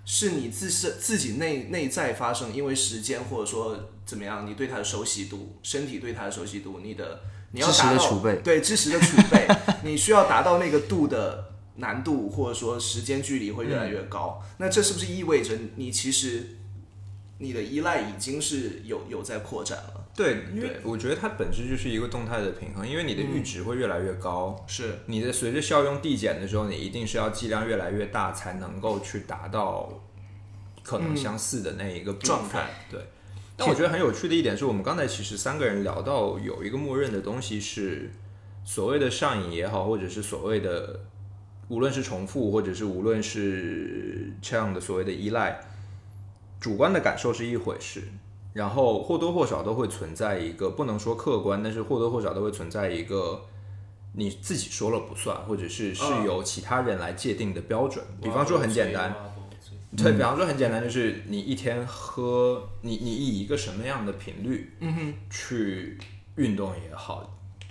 是你自身自己内内在发生，因为时间或者说怎么样，你对它的熟悉度，身体对它的熟悉度，你的你要
知识
达到
的储备
对知识的储备，你需要达到那个度的难度，或者说时间距离会越来越高。那这是不是意味着你其实你的依赖已经是有有在扩展了？
对，因为我觉得它本质就是一个动态的平衡，因为你的阈值会越来越高，
是，
你的随着效用递减的时候，你一定是要剂量越来越大，才能够去达到可能相似的那一个
状态。
对。但我觉得很有趣的一点是我们刚才其实三个人聊到有一个默认的东西是所谓的上瘾也好，或者是所谓的无论是重复，或者是无论是这样的所谓的依赖，主观的感受是一回事，然后或多或少都会存在一个不能说客观，但是或多或少都会存在一个你自己说了不算，或者是是由其他人来界定的标准。比方说很简单，对，比方说很简单，就是你一天喝，你你以一个什么样的频率，嗯哼，去运动也好，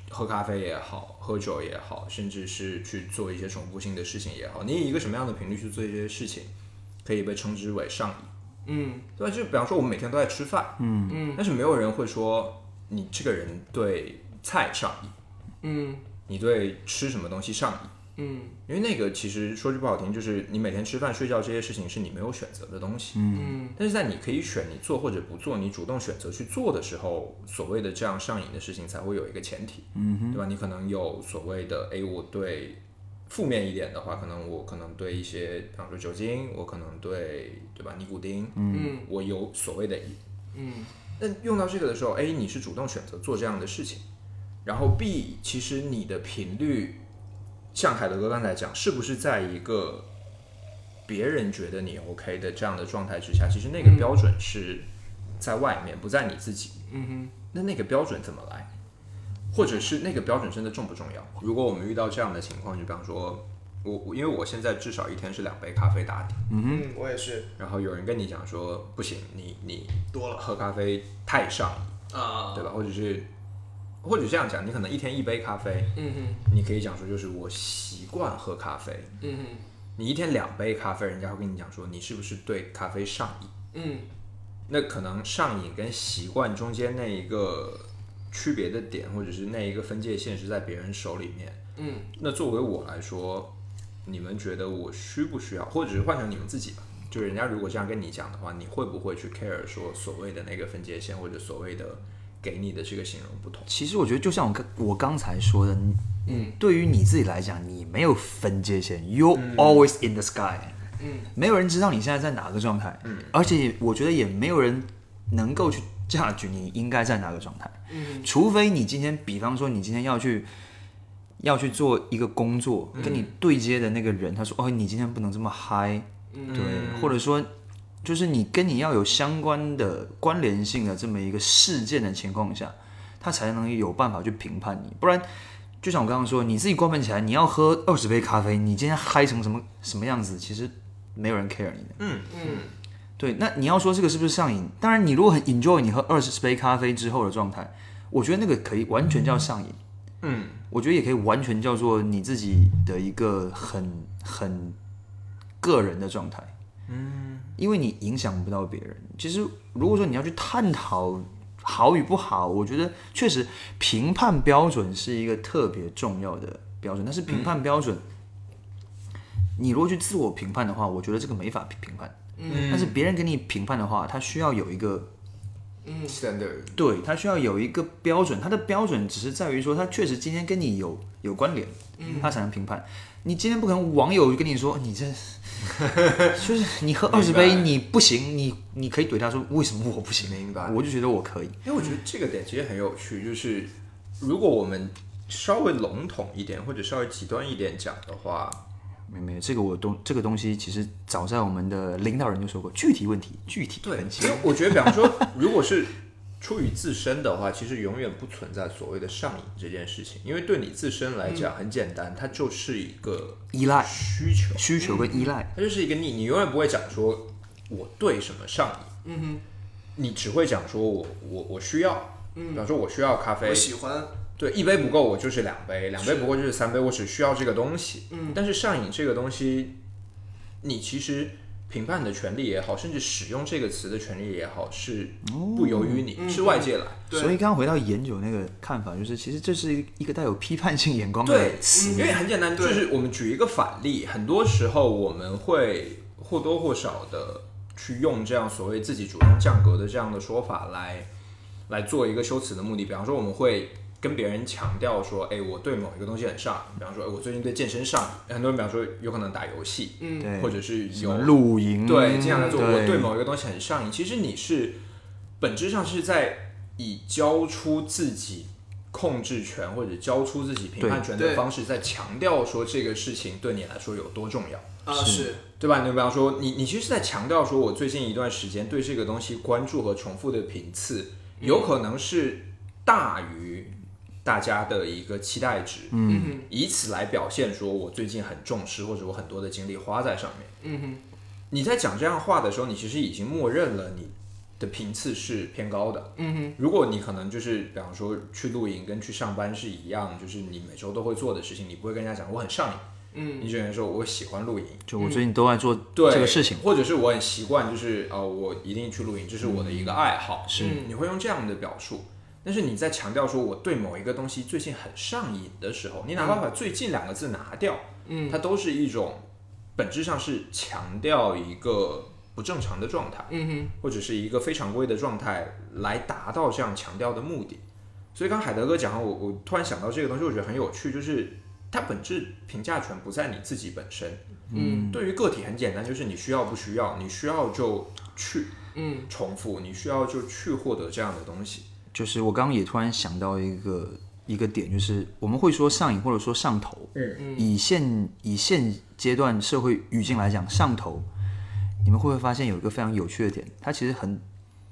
喝咖啡也好，喝酒也好，甚至是去做一些重复性的事情也好，你以一个什么样的频率去做一些事情，可以被称之为上瘾。
嗯。
对吧？就比方说我们每天都在吃饭，嗯。嗯，但是没有人会说你这个人对菜上瘾，
嗯。
你对吃什么东西上瘾，
嗯。
因为那个其实说句不好听，就是你每天吃饭、睡觉这些事情是你没有选择的东西，
嗯。
但是在你可以选你做或者不做，你主动选择去做的时候，所谓的这样上瘾的事情才会有一个前提，嗯对吧？你可能有所谓的，哎，我对负面一点的话，可能我可能对一些，比方说酒精，我可能对对吧尼古丁，
嗯
我有所谓的瘾。
嗯
那用到这个的时候，A 你是主动选择做这样的事情，然后 B 其实你的频率，像海德哥刚才讲，是不是在一个别人觉得你 OK 的这样的状态之下，其实那个标准是在外面，不在你自己。
嗯哼，
那那个标准怎么来？或者是那个标准真的重不重要？如果我们遇到这样的情况，就比方说，我我因为我现在至少一天是两杯咖啡打底，
嗯哼，我也是
然后有人跟你讲说不行，你你
多了
喝咖啡太上瘾。
啊，
对吧？或者是，或者这样讲，你可能一天一杯咖啡，
嗯哼
你可以讲说就是我习惯喝咖啡。
嗯哼
你一天两杯咖啡，人家会跟你讲说你是不是对咖啡上瘾？
嗯
那可能上瘾跟习惯中间那一个区别的点，或者是那一个分界线是在别人手里面。
嗯
那作为我来说，你们觉得我需不需要，或者是换成你们自己吧？就是人家如果这样跟你讲的话，你会不会去 care 说所谓的那个分界线，或者所谓的给你的这个形容不同？
其实我觉得，就像我刚我刚才说的，嗯，对于你自己来讲，你没有分界线，you always in the sky，
嗯，
没有人知道你现在在哪个状态，嗯，而且我觉得也没有人能够去 judge 你应该在哪个状态，
嗯，
除非你今天，比方说你今天要去要去做一个工作，跟你对接的那个人，他说，哦，你今天不能这么嗨，
嗯
对，或者说。就是你跟你要有相关的关联性的这么一个事件的情况下，他才能有办法去评判你。不然，就像我刚刚说，你自己关门起来，你要喝二十杯咖啡，你今天嗨成什么什么样子，其实没有人 care 你的。
嗯
嗯
对，那你要说这个是不是上瘾？当然，你如果很 enjoy 你喝二十杯咖啡之后的状态，我觉得那个可以完全叫上瘾。
嗯，
我觉得也可以完全叫做你自己的一个很很个人的状态。嗯，因为你影响不到别人。其实如果说你要去探讨好与不好，我觉得确实评判标准是一个特别重要的标准，但是评判标准，你如果去自我评判的话，我觉得这个没法评判。嗯，但是别人给你评判的话，他需要有一个，
嗯，standard，
对他需要有一个标准，他的标准只是在于说，他确实今天跟你有有关联，嗯，他才能评判。你今天不可能网友跟你说你这。就是你喝二十杯你不行，你你可以怼他说为什么我不行？
明白？
我就觉得我可以，
因为我觉得这个点其实很有趣，就是如果我们稍微笼统一点或者稍微极端一点讲的话，
没没有这个我东这个东西其实早在我们的领导人就说过，具体问题具体分析。
因为我觉得，比方说，如果是。出于自身的话，其实永远不存在所谓的上瘾这件事情，因为对你自身来讲很简单，它就是一个
依赖
需求，
需求跟依赖，
它就是一个你，你永远不会讲说我对什么上瘾，嗯哼，你只会讲说我我我需要，嗯，比方说我需要咖啡，
我喜欢，
对，一杯不够我就是两杯，两杯不够就是三杯，我只需要这个东西，嗯，但是上瘾这个东西，你其实。评判的权利也好，甚至使用这个词的权利也好，是不由于你，是外界来。
所以刚刚回到研究那个看法，就是其实这是一个带有批判性眼光的词。
因为很简单，就是我们举一个反例，很多时候我们会或多或少的去用这样所谓自己主动降格的这样的说法来来做一个修辞的目的。比方说，我们会。跟别人强调说，哎，我对某一个东西很上瘾，比方说，我最近对健身上瘾。很多人比方说，有可能打游戏，嗯，或者是有
露营，
对，经常在做。我对某一个东西很上瘾，其实你是本质上是在以交出自己控制权或者交出自己评判权的方式，在强调说这个事情对你来说有多重要
啊，是
对吧？你比方说，你你其实是在强调说，我最近一段时间对这个东西关注和重复的频次，有可能是大于。大家的一个期待值，嗯，以此来表现说我最近很重视，或者我很多的精力花在上面，嗯哼。你在讲这样话的时候，你其实已经默认了你的频次是偏高的，嗯哼。如果你可能就是，比方说去露营跟去上班是一样，就是你每周都会做的事情，你不会跟人家讲我很上瘾，嗯，你只能说我喜欢露营，
就我最近都在做这个事情，
或者是我很习惯，就是呃，我一定去露营，这是我的一个爱好，
是，
你会用这样的表述。但是你在强调说我对某一个东西最近很上瘾的时候，你哪怕把“最近”两个字拿掉，嗯，它都是一种本质上是强调一个不正常的状态，嗯哼，或者是一个非常规的状态来达到这样强调的目的。所以刚海德哥讲，我我突然想到这个东西，我觉得很有趣，就是它本质评价权不在你自己本身，嗯，对于个体很简单，就是你需要不需要，你需要就去，嗯，重复，你需要就去获得这样的东西。
就是我刚刚也突然想到一个一个点，就是我们会说上瘾或者说上头。嗯嗯。以现以现阶段社会语境来讲，上头，你们会不会发现有一个非常有趣的点？它其实很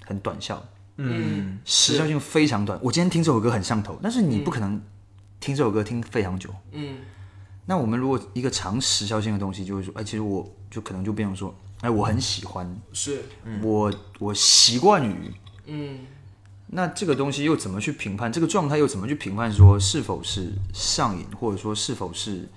很短效。嗯。时效性非常短。我今天听这首歌很上头，但是你不可能听这首歌听非常久。嗯。那我们如果一个长时效性的东西，就会说，哎，其实我就可能就变成说，哎，我很喜欢。
是。
我我习惯于。嗯。那这个东西又怎么去评判？这个状态又怎么去评判？说是否是上瘾，或者说是否是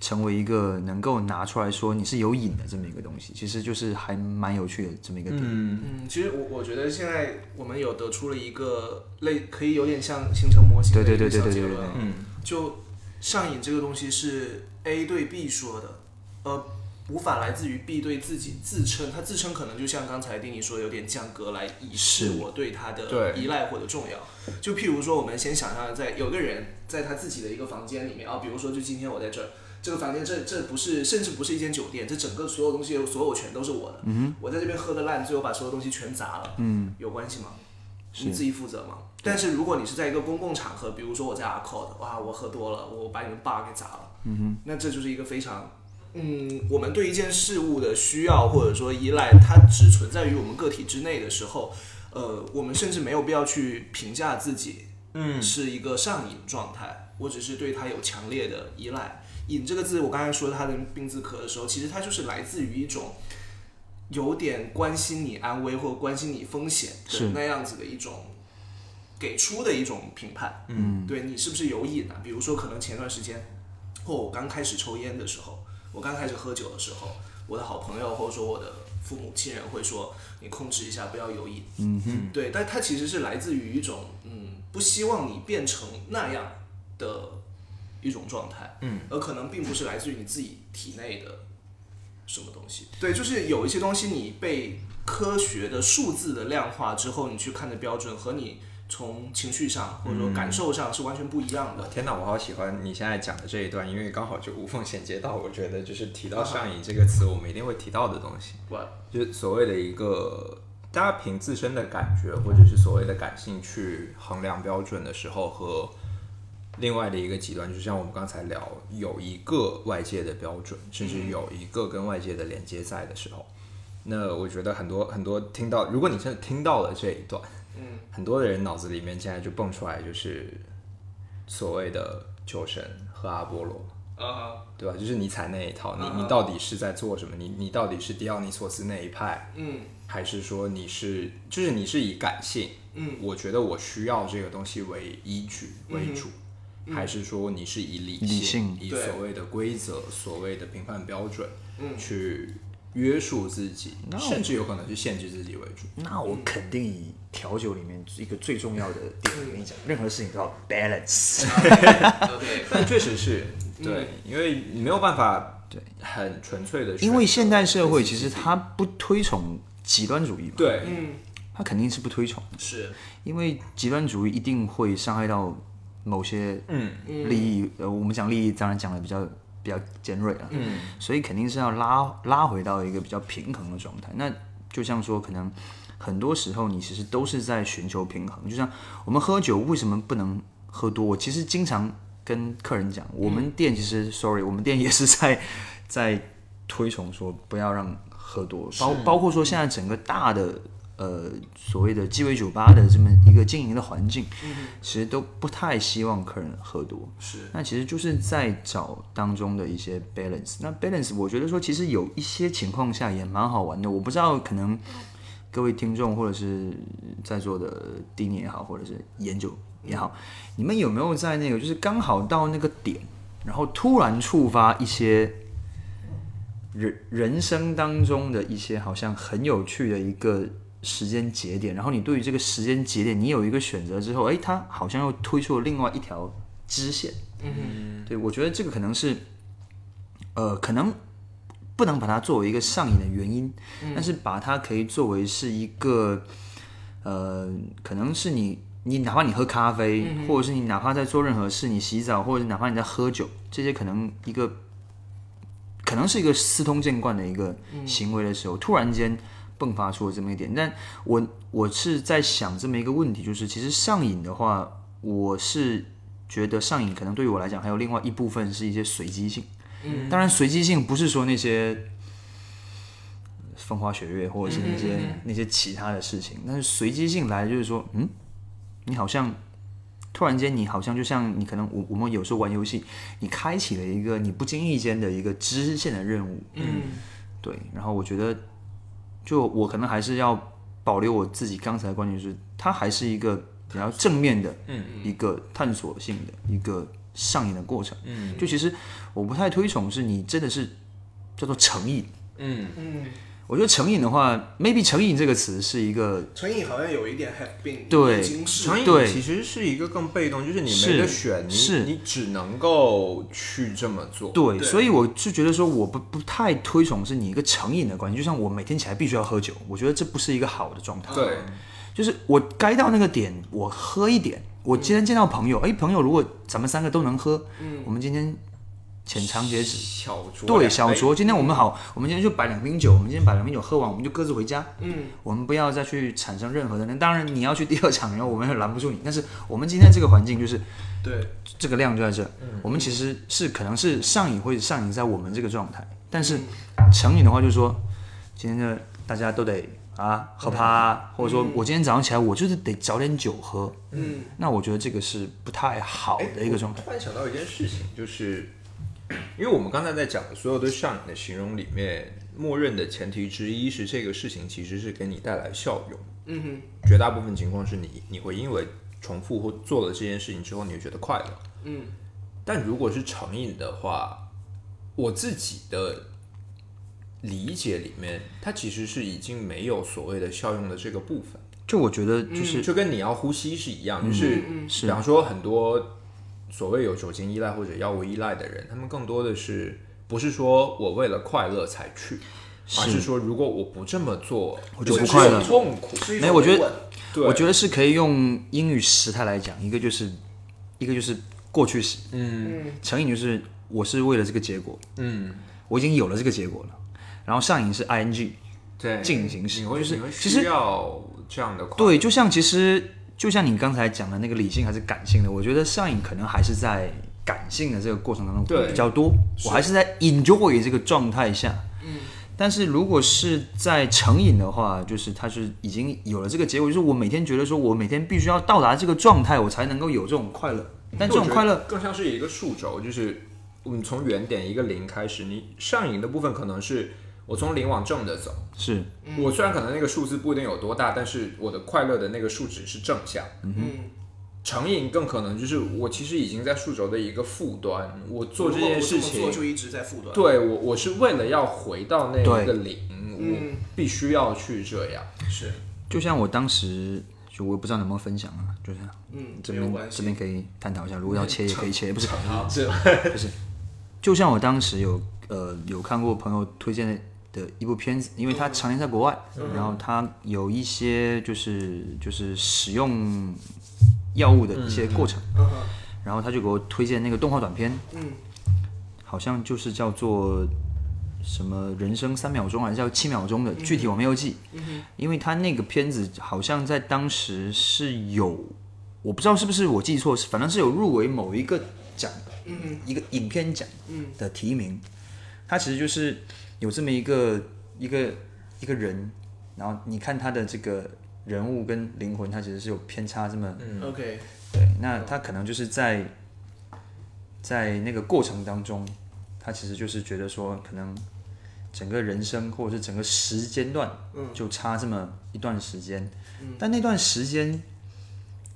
成为一个能够拿出来说你是有瘾的这么一个东西？其实就是还蛮有趣的这么一个点。
嗯嗯，其实我我觉得现在我们有得出了一个类，可以有点像形成模型的一个小结论。嗯，就上瘾这个东西是 A 对 B 说的，呃。无法来自于 B 对自己自称，他自称可能就像刚才丁尼说，有点降格来以示我对他的依赖或者重要。就譬如说，我们先想象在有个人在他自己的一个房间里面啊，比如说就今天我在这儿，这个房间这这不是甚至不是一间酒店，这整个所有东西所有权都是我的。嗯我在这边喝的烂，最后把所有东西全砸了。嗯。有关系吗？你自己负责吗？但是如果你是在一个公共场合，比如说我在 a c o r d 哇，我喝多了，我把你们 bar 给砸了。嗯哼。那这就是一个非常。嗯，我们对一件事物的需要或者说依赖，它只存在于我们个体之内的时候，呃，我们甚至没有必要去评价自己，嗯，是一个上瘾状态，我只是对它有强烈的依赖。瘾这个字，我刚才说它的病字壳的时候，其实它就是来自于一种有点关心你安危或关心你风险的那样子的一种给出的一种评判。嗯，对你是不是有瘾啊？比如说，可能前段时间或我刚开始抽烟的时候。我刚开始喝酒的时候，我的好朋友或者说我的父母亲人会说你控制一下，不要有瘾。
嗯哼，
对，但它其实是来自于一种嗯，不希望你变成那样的一种状态，嗯，而可能并不是来自于你自己体内的什么东西。对，就是有一些东西你被科学的数字的量化之后，你去看的标准和你从情绪上或者说感受上是完全不一样的。
天哪，我好喜欢你现在讲的这一段，因为刚好就无缝衔接到，我觉得就是提到上瘾这个词，我们一定会提到的东西。
What？
就是所谓的一个大家凭自身的感觉或者是所谓的感性去衡量标准的时候，和另外的一个极端，就像我们刚才聊，有一个外界的标准，甚至有一个跟外界的连接在的时候，那我觉得很多很多听到，如果你真的听到了这一段，
嗯，
很多的人脑子里面现在就蹦出来就是所谓的酒神和阿波罗。
啊、
对吧？就是尼采那一套，
嗯
你你到底是在做什么？你你到底是狄奥尼索斯那一派，
嗯
还是说你是就是你是以感性？
嗯，
我觉得我需要这个东西为依据为主，还是说你是以理性、
理性
以所谓的规则、所谓的评判标准，
嗯
去约束自己，甚至有可能去限制自己为主。
那我肯定以调酒里面一个最重要的点，我跟你讲，任何事情都要 balance。
但确实是对，因为你没有办法
对。
很纯粹的，
因为现代社会其实它不推崇极端主义嘛，
对。
嗯，
它肯定是不推崇，
是，
因为极端主义一定会伤害到某些
嗯。
利益。呃，我们讲利益，当然讲的比较比较尖锐了，嗯，所以肯定是要拉拉回到一个比较平衡的状态。那就像说，可能很多时候你其实都是在寻求平衡。就像我们喝酒，为什么不能喝多？我其实经常跟客人讲，我们店其实、sorry，我们店也是在 在推崇说不要让喝多，包包括说现在整个大的呃所谓的鸡尾酒吧的这么一个经营的环境，其实都不太希望客人喝多。
是，
那其实就是在找当中的一些 balance。那 balance，我觉得说其实有一些情况下也蛮好玩的。我不知道可能各位听众或者是在座的丁宁也好，或者是研究也好，你们有没有在那个就是刚好到那个点，然后突然触发一些人人生当中的一些好像很有趣的一个时间节点，然后你对于这个时间节点你有一个选择之后，哎，它好像又推出了另外一条支线。
嗯。
对，我觉得这个可能是，呃，可能不能把它作为一个上瘾的原因，但是把它可以作为是一个，呃，可能是你你哪怕你喝咖啡，或者是你哪怕在做任何事，你洗澡，或者哪怕你在喝酒，这些可能一个，可能是一个司通见惯的一个行为的时候，突然间迸发出了这么一点。但我我是在想这么一个问题，就是其实上瘾的话，我是觉得上瘾可能对于我来讲，还有另外一部分是一些随机性。
嗯，
当然，随机性不是说那些风花雪月，或者是那些、那些其他的事情，但是随机性来就是说，嗯，你好像突然间，你好像就像你可能我我们有时候玩游戏，你开启了一个你不经意间的一个支线的任务，
嗯
对，然后我觉得，就我可能还是要保留我自己刚才的观点，就是它还是一个比较正面的，
嗯，
一个探索性的一个上瘾的过程。嗯，就其实我不太推崇是你真的是叫做诚意。
嗯，
嗯，
我觉得成瘾的话，maybe 成瘾这个词是一个
成瘾好像有一点 have been
对
已经是
成瘾
对
其实是一个更被动，就是你
是
没得选，你
是
你只能够去这么做。
对，
对
所以我是觉得说，我不不太推崇是你一个成瘾的关系。就像我每天起来必须要喝酒，我觉得这不是一个好的状态。
对，
就是我该到那个点，我喝一点。我今天见到朋友，哎，朋友，如果咱们三个都能喝，嗯，我们今天浅尝辄止。
小酌
对，小酌。今天我们好，我们今天就摆两瓶酒，我们今天把两瓶酒喝完，我们就各自回家。
嗯
我们不要再去产生任何的。那当然，你要去第二场，然后我们也拦不住你。但是我们今天这个环境就是
对，
这个量就在这，我们其实是可能是上瘾会上瘾在我们这个状态，但是成瘾的话就是说，今天的大家都得啊喝趴啊，或者说我今天早上起来我就是得找点酒喝，
嗯
那我觉得这个是不太好的一个状态。
突然想到一件事情，就是因为我们刚才在讲的所有对上瘾的形容里面，默认的前提之一是这个事情其实是给你带来效用，
嗯哼，
绝大部分情况是你你会因为重复或做了这件事情之后，你会觉得快乐。
嗯
但如果是成瘾的话，我自己的理解里面，它其实是已经没有所谓的效用的这个部分。
就我觉得就是
就跟你要呼吸是一样，就是
是
比方说很多所谓有酒精依赖或者药物依赖的人，他们更多的是不是说我为了快乐才去，而是说如果我不这么做，
我就不快乐。
痛苦。
没有我觉得
对。
我觉得是可以用英语时态来讲，一个就是一个就是过去时，
嗯。
成瘾就是我是为了这个结果，
嗯，
我已经有了这个结果了，然后上瘾是 ing，
对，
进行时
你会
就是其实
要这样的快乐。
对，就像其实就像你刚才讲的那个理性还是感性的，我觉得上瘾可能还是在感性的这个过程当中比较多，我还是在 enjoy 这个状态下。嗯，但是如果是在成瘾的话，就是它是已经有了这个结果，就是我每天觉得说我每天必须要到达这个状态，我才能够有这种快乐。但这种快乐，
更像是一个数轴，就是我们从原点一个零开始，你上瘾的部分可能是我从零往正的走。
是。
我虽然可能那个数字不一定有多大，但是我的快乐的那个数值是正向。
嗯，
成瘾更可能就是我其实已经在数轴的一个负端，我做这件事情
做，就一直在负端。
对我我是为了要回到那一个零，我必须要去这样。
是，
就像我当时，就我不知道能不能分享啊，就是
嗯，
这边这边可以探讨一下，如果要切也可以切，不是。
好，
是
就像我当时有呃有看过朋友推荐的一部片子，因为他常年在国外，然后他有一些就是就是使用药物的一些过程，然后他就给我推荐那个动画短片，
嗯，
好像就是叫做什么人生三秒钟还是叫七秒钟的，具体我没有记，因为他那个片子好像在当时是有，我不知道是不是我记错，反正是有入围某一个奖，一个影片奖的提名，他其实就是有这么一个一个一个人，然后你看他的这个人物跟灵魂，他其实是有偏差这么嗯。
OK，
对，那他可能就是在在那个过程当中，他其实就是觉得说，可能整个人生或者是整个时间段，就差这么一段时间，嗯。但那段时间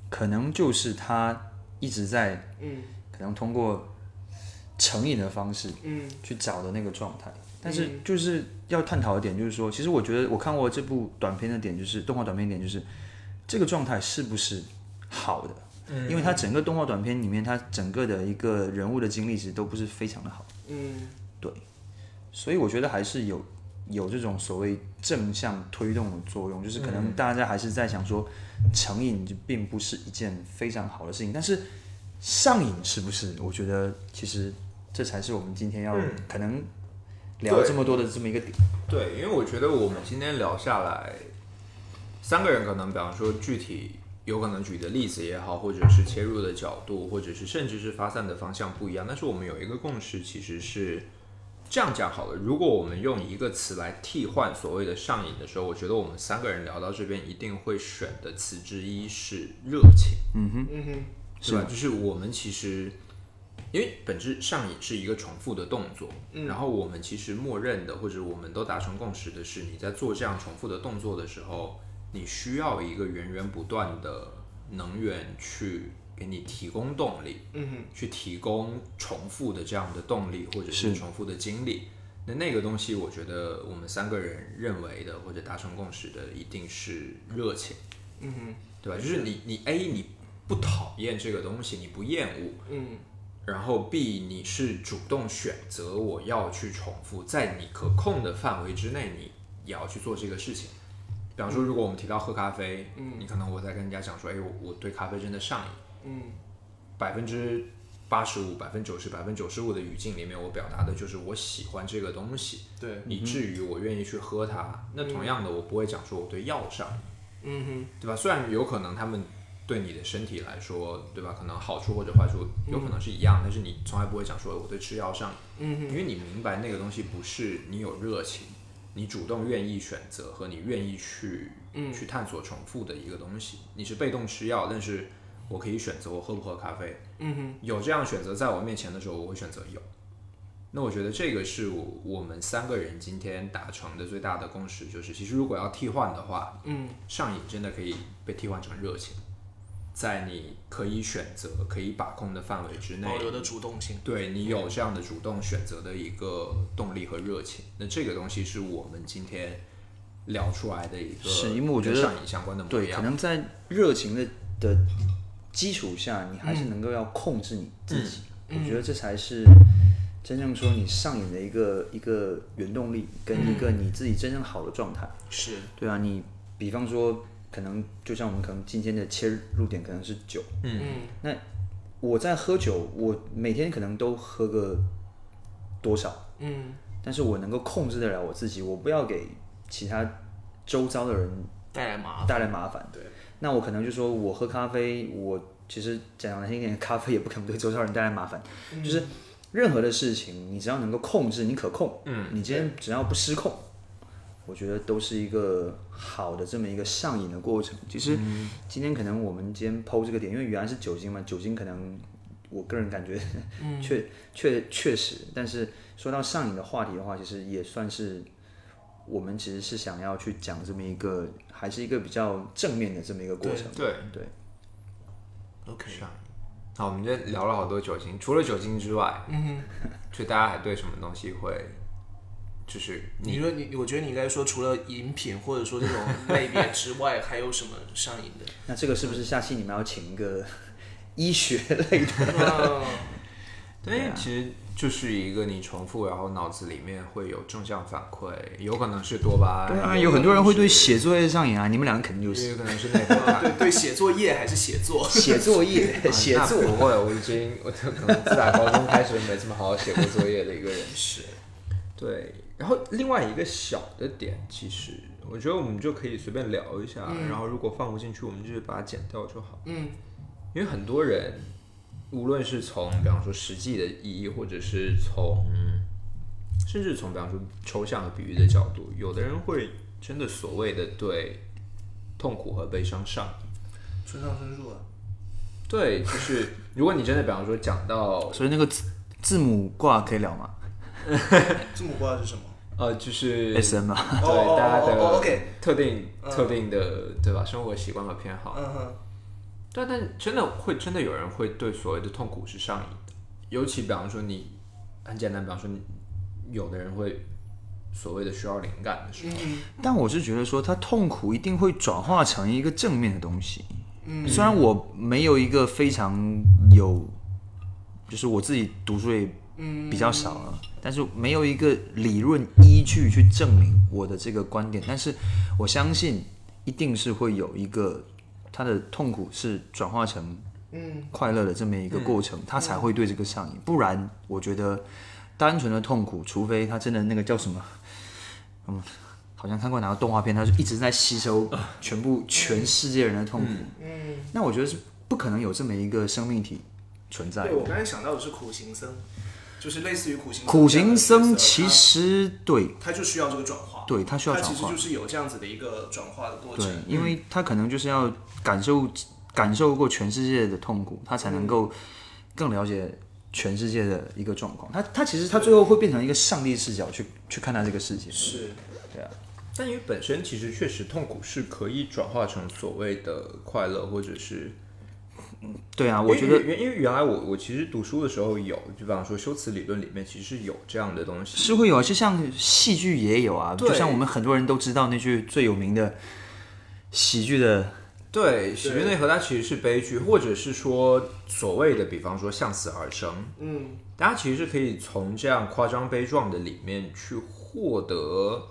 可能就是他一直在，
嗯。
可能通过成瘾的方式
嗯。
去找的那个状态。但是就是要探讨的点，就是说，其实我觉得我看过这部短片的点，就是动画短片点，就是这个状态是不是好的？因为它整个动画短片里面，它整个的一个人物的经历其实都不是非常的好，
嗯。对。
所以我觉得还是有有这种所谓正向推动的作用，就是可能大家还是在想说，成瘾就并不是一件非常好的事情，但是上瘾是不是？我觉得其实这才是我们今天要可能聊这么多的这么一个点。
对，因为我觉得我们今天聊下来，三个人可能，比方说具体有可能举的例子也好，或者是切入的角度，或者是甚至是发散的方向不一样，但是我们有一个共识，其实是这样讲好了。如果我们用一个词来替换所谓的上瘾的时候，我觉得我们三个人聊到这边一定会选的词之一是热情。
嗯哼，嗯哼
是吧？就是我们其实，因为本质上瘾是一个重复的动作，然后我们其实默认的，或者我们都达成共识的是，你在做这样重复的动作的时候，你需要一个源源不断的能源去给你提供动力，
嗯哼，
去提供重复的这样的动力，或者是重复的经历。那那个东西，我觉得我们三个人认为的或者达成共识的，一定是热情。
嗯哼，
对吧？就是你你 A 你不讨厌这个东西，你不厌恶，
嗯
然后 B 你是主动选择我要去重复，在你可控的范围之内，你也要去做这个事情。比方说，如果我们提到喝咖啡，嗯，你可能我在跟人家讲说，哎，我我对咖啡真的上瘾，
嗯
百分之八十五、百分之九十、百分之九十五的语境里面，我表达的就是我喜欢这个东西，
对，
以至于我愿意去喝它。那同样的，我不会讲说我对药上瘾。
嗯哼，
对吧？虽然有可能他们对你的身体来说，对吧？可能好处或者坏处有可能是一样，但是你从来不会讲说我对吃药上瘾，
嗯，
因为你明白那个东西不是你有热情，你主动愿意选择和你愿意去、
嗯
去探索重复的一个东西。你是被动吃药，但是我可以选择我喝不喝咖啡。
嗯哼，
有这样选择在我面前的时候，我会选择有。那我觉得这个是我我们三个人今天达成的最大的共识，就是其实如果要替换的话，
嗯
上瘾真的可以被替换成热情。在你可以选择、可以把控的范围之内
保，留的主动性。
对你有这样的主动选择的一个动力和热情。那这个东西是我们今天聊出来的一个
是因为我觉得
上瘾相关的模
对，可。能在热情的的基础下，你还是能够要控制你自己。我觉得这才是真正说你上瘾的一个一个原动力，跟一个你自己真正好的状态。
是，
对啊，你比方说，可能就像我们可能今天的切入点可能是酒，
嗯，
那我在喝酒，我每天可能都喝个多少，
嗯，
但是我能够控制得了我自己，我不要给其他周遭的人
带来麻烦。
带来麻烦。
对，
那我可能就说我喝咖啡，我其实讲难听一点，咖啡也不可能对周遭人带来麻烦。就是任何的事情，你只要能够控制，你可控，嗯，你今天只要不失控，我觉得都是一个好的这么一个上瘾的过程。其实今天可能我们今天剖这个点，因为原来是酒精嘛，酒精可能我个人感觉 确确确实，但是说到上瘾的话题的话，其实也算是。我们其实是想要去讲这么一个，还是一个比较正面的这么一个过程。
对
对
，OK，
上瘾。好，我们今天聊了好多酒精，除了酒精之外，
嗯
就大家还对什么东西会，就是
哼，你说你，我觉得你应该说，除了饮品或者说这种 类别之外，还有什么上瘾的？
那这个是不是下期你们要请一个 医学类的？
嗯
对，其实就是一个你重复，然后脑子里面会有正向反馈，有可能是多巴胺，
对啊，有很多人会对写作业上瘾啊，你们两个肯定就是
也有可能是内啡肽。
对对，写作业还是写作？
写作业、写作。
那不会，我已经我可能自打高中开始没怎么好好写过作业的一个人。
是，
对，然后另外一个小的点，其实我觉得我们就可以随便聊一下，然后如果放不进去，我们就是把它剪掉就好。
嗯，
因为很多人，无论是从比方说实际的意义，或者是从甚至从比方说抽象和比喻的角度，有的人会真的所谓的对痛苦和悲伤上瘾。
村上春树啊，
对，就是如果你真的比方说讲到
所以那个字字母挂可以聊吗
字母挂是什么？
呃，就是
？S M 啊，
对
哦
大家的特定特定的对吧？生活习惯和偏好。
嗯哼，
对，但真的会真的有人会对所谓的痛苦是上瘾的，尤其比方说你很简单，比方说你有的人会所谓的需要灵感的时候，
但我是觉得说，他痛苦一定会转化成一个正面的东西。嗯，虽然我没有一个非常有，就是我自己读书也比较少了，但是没有一个理论依据去证明我的这个观点。但是我相信，一定是会有一个他的痛苦是转化成
嗯
快乐的这么一个过程，他才会对这个上瘾。不然，我觉得单纯的痛苦，除非他真的那个叫什么，嗯，好像看过哪个动画片，他是一直在吸收全部全世界人的痛苦。
嗯，
那我觉得是不可能有这么一个生命体存在
对。我刚才想到的是苦行僧，就是类似于苦行僧
苦行僧其实对
他他就需要这个转化，
对，他需要转化
他其实就。是有这样子的一个转化的过
对
程。，
因为他可能就是要感受感受过全世界的痛苦，他才能够更了解全世界的一个状况。他他其实他最后会变成一个上帝视角去去看待这个世界。
是，
对啊，
但因为本身其实确实痛苦是可以转化成所谓的快乐，或者是
对啊，我觉得
因为原因为原来我我其实读书的时候有，就比方说修辞理论里面其实是有这样的东西，
是会有啊，就像戏剧也有啊，就像我们很多人都知道那句最有名的喜剧的，
对，喜剧内核它其实是悲剧，或者是说所谓的，比方说向死而生，
嗯，
大家其实是可以从这样夸张悲壮的里面去获得，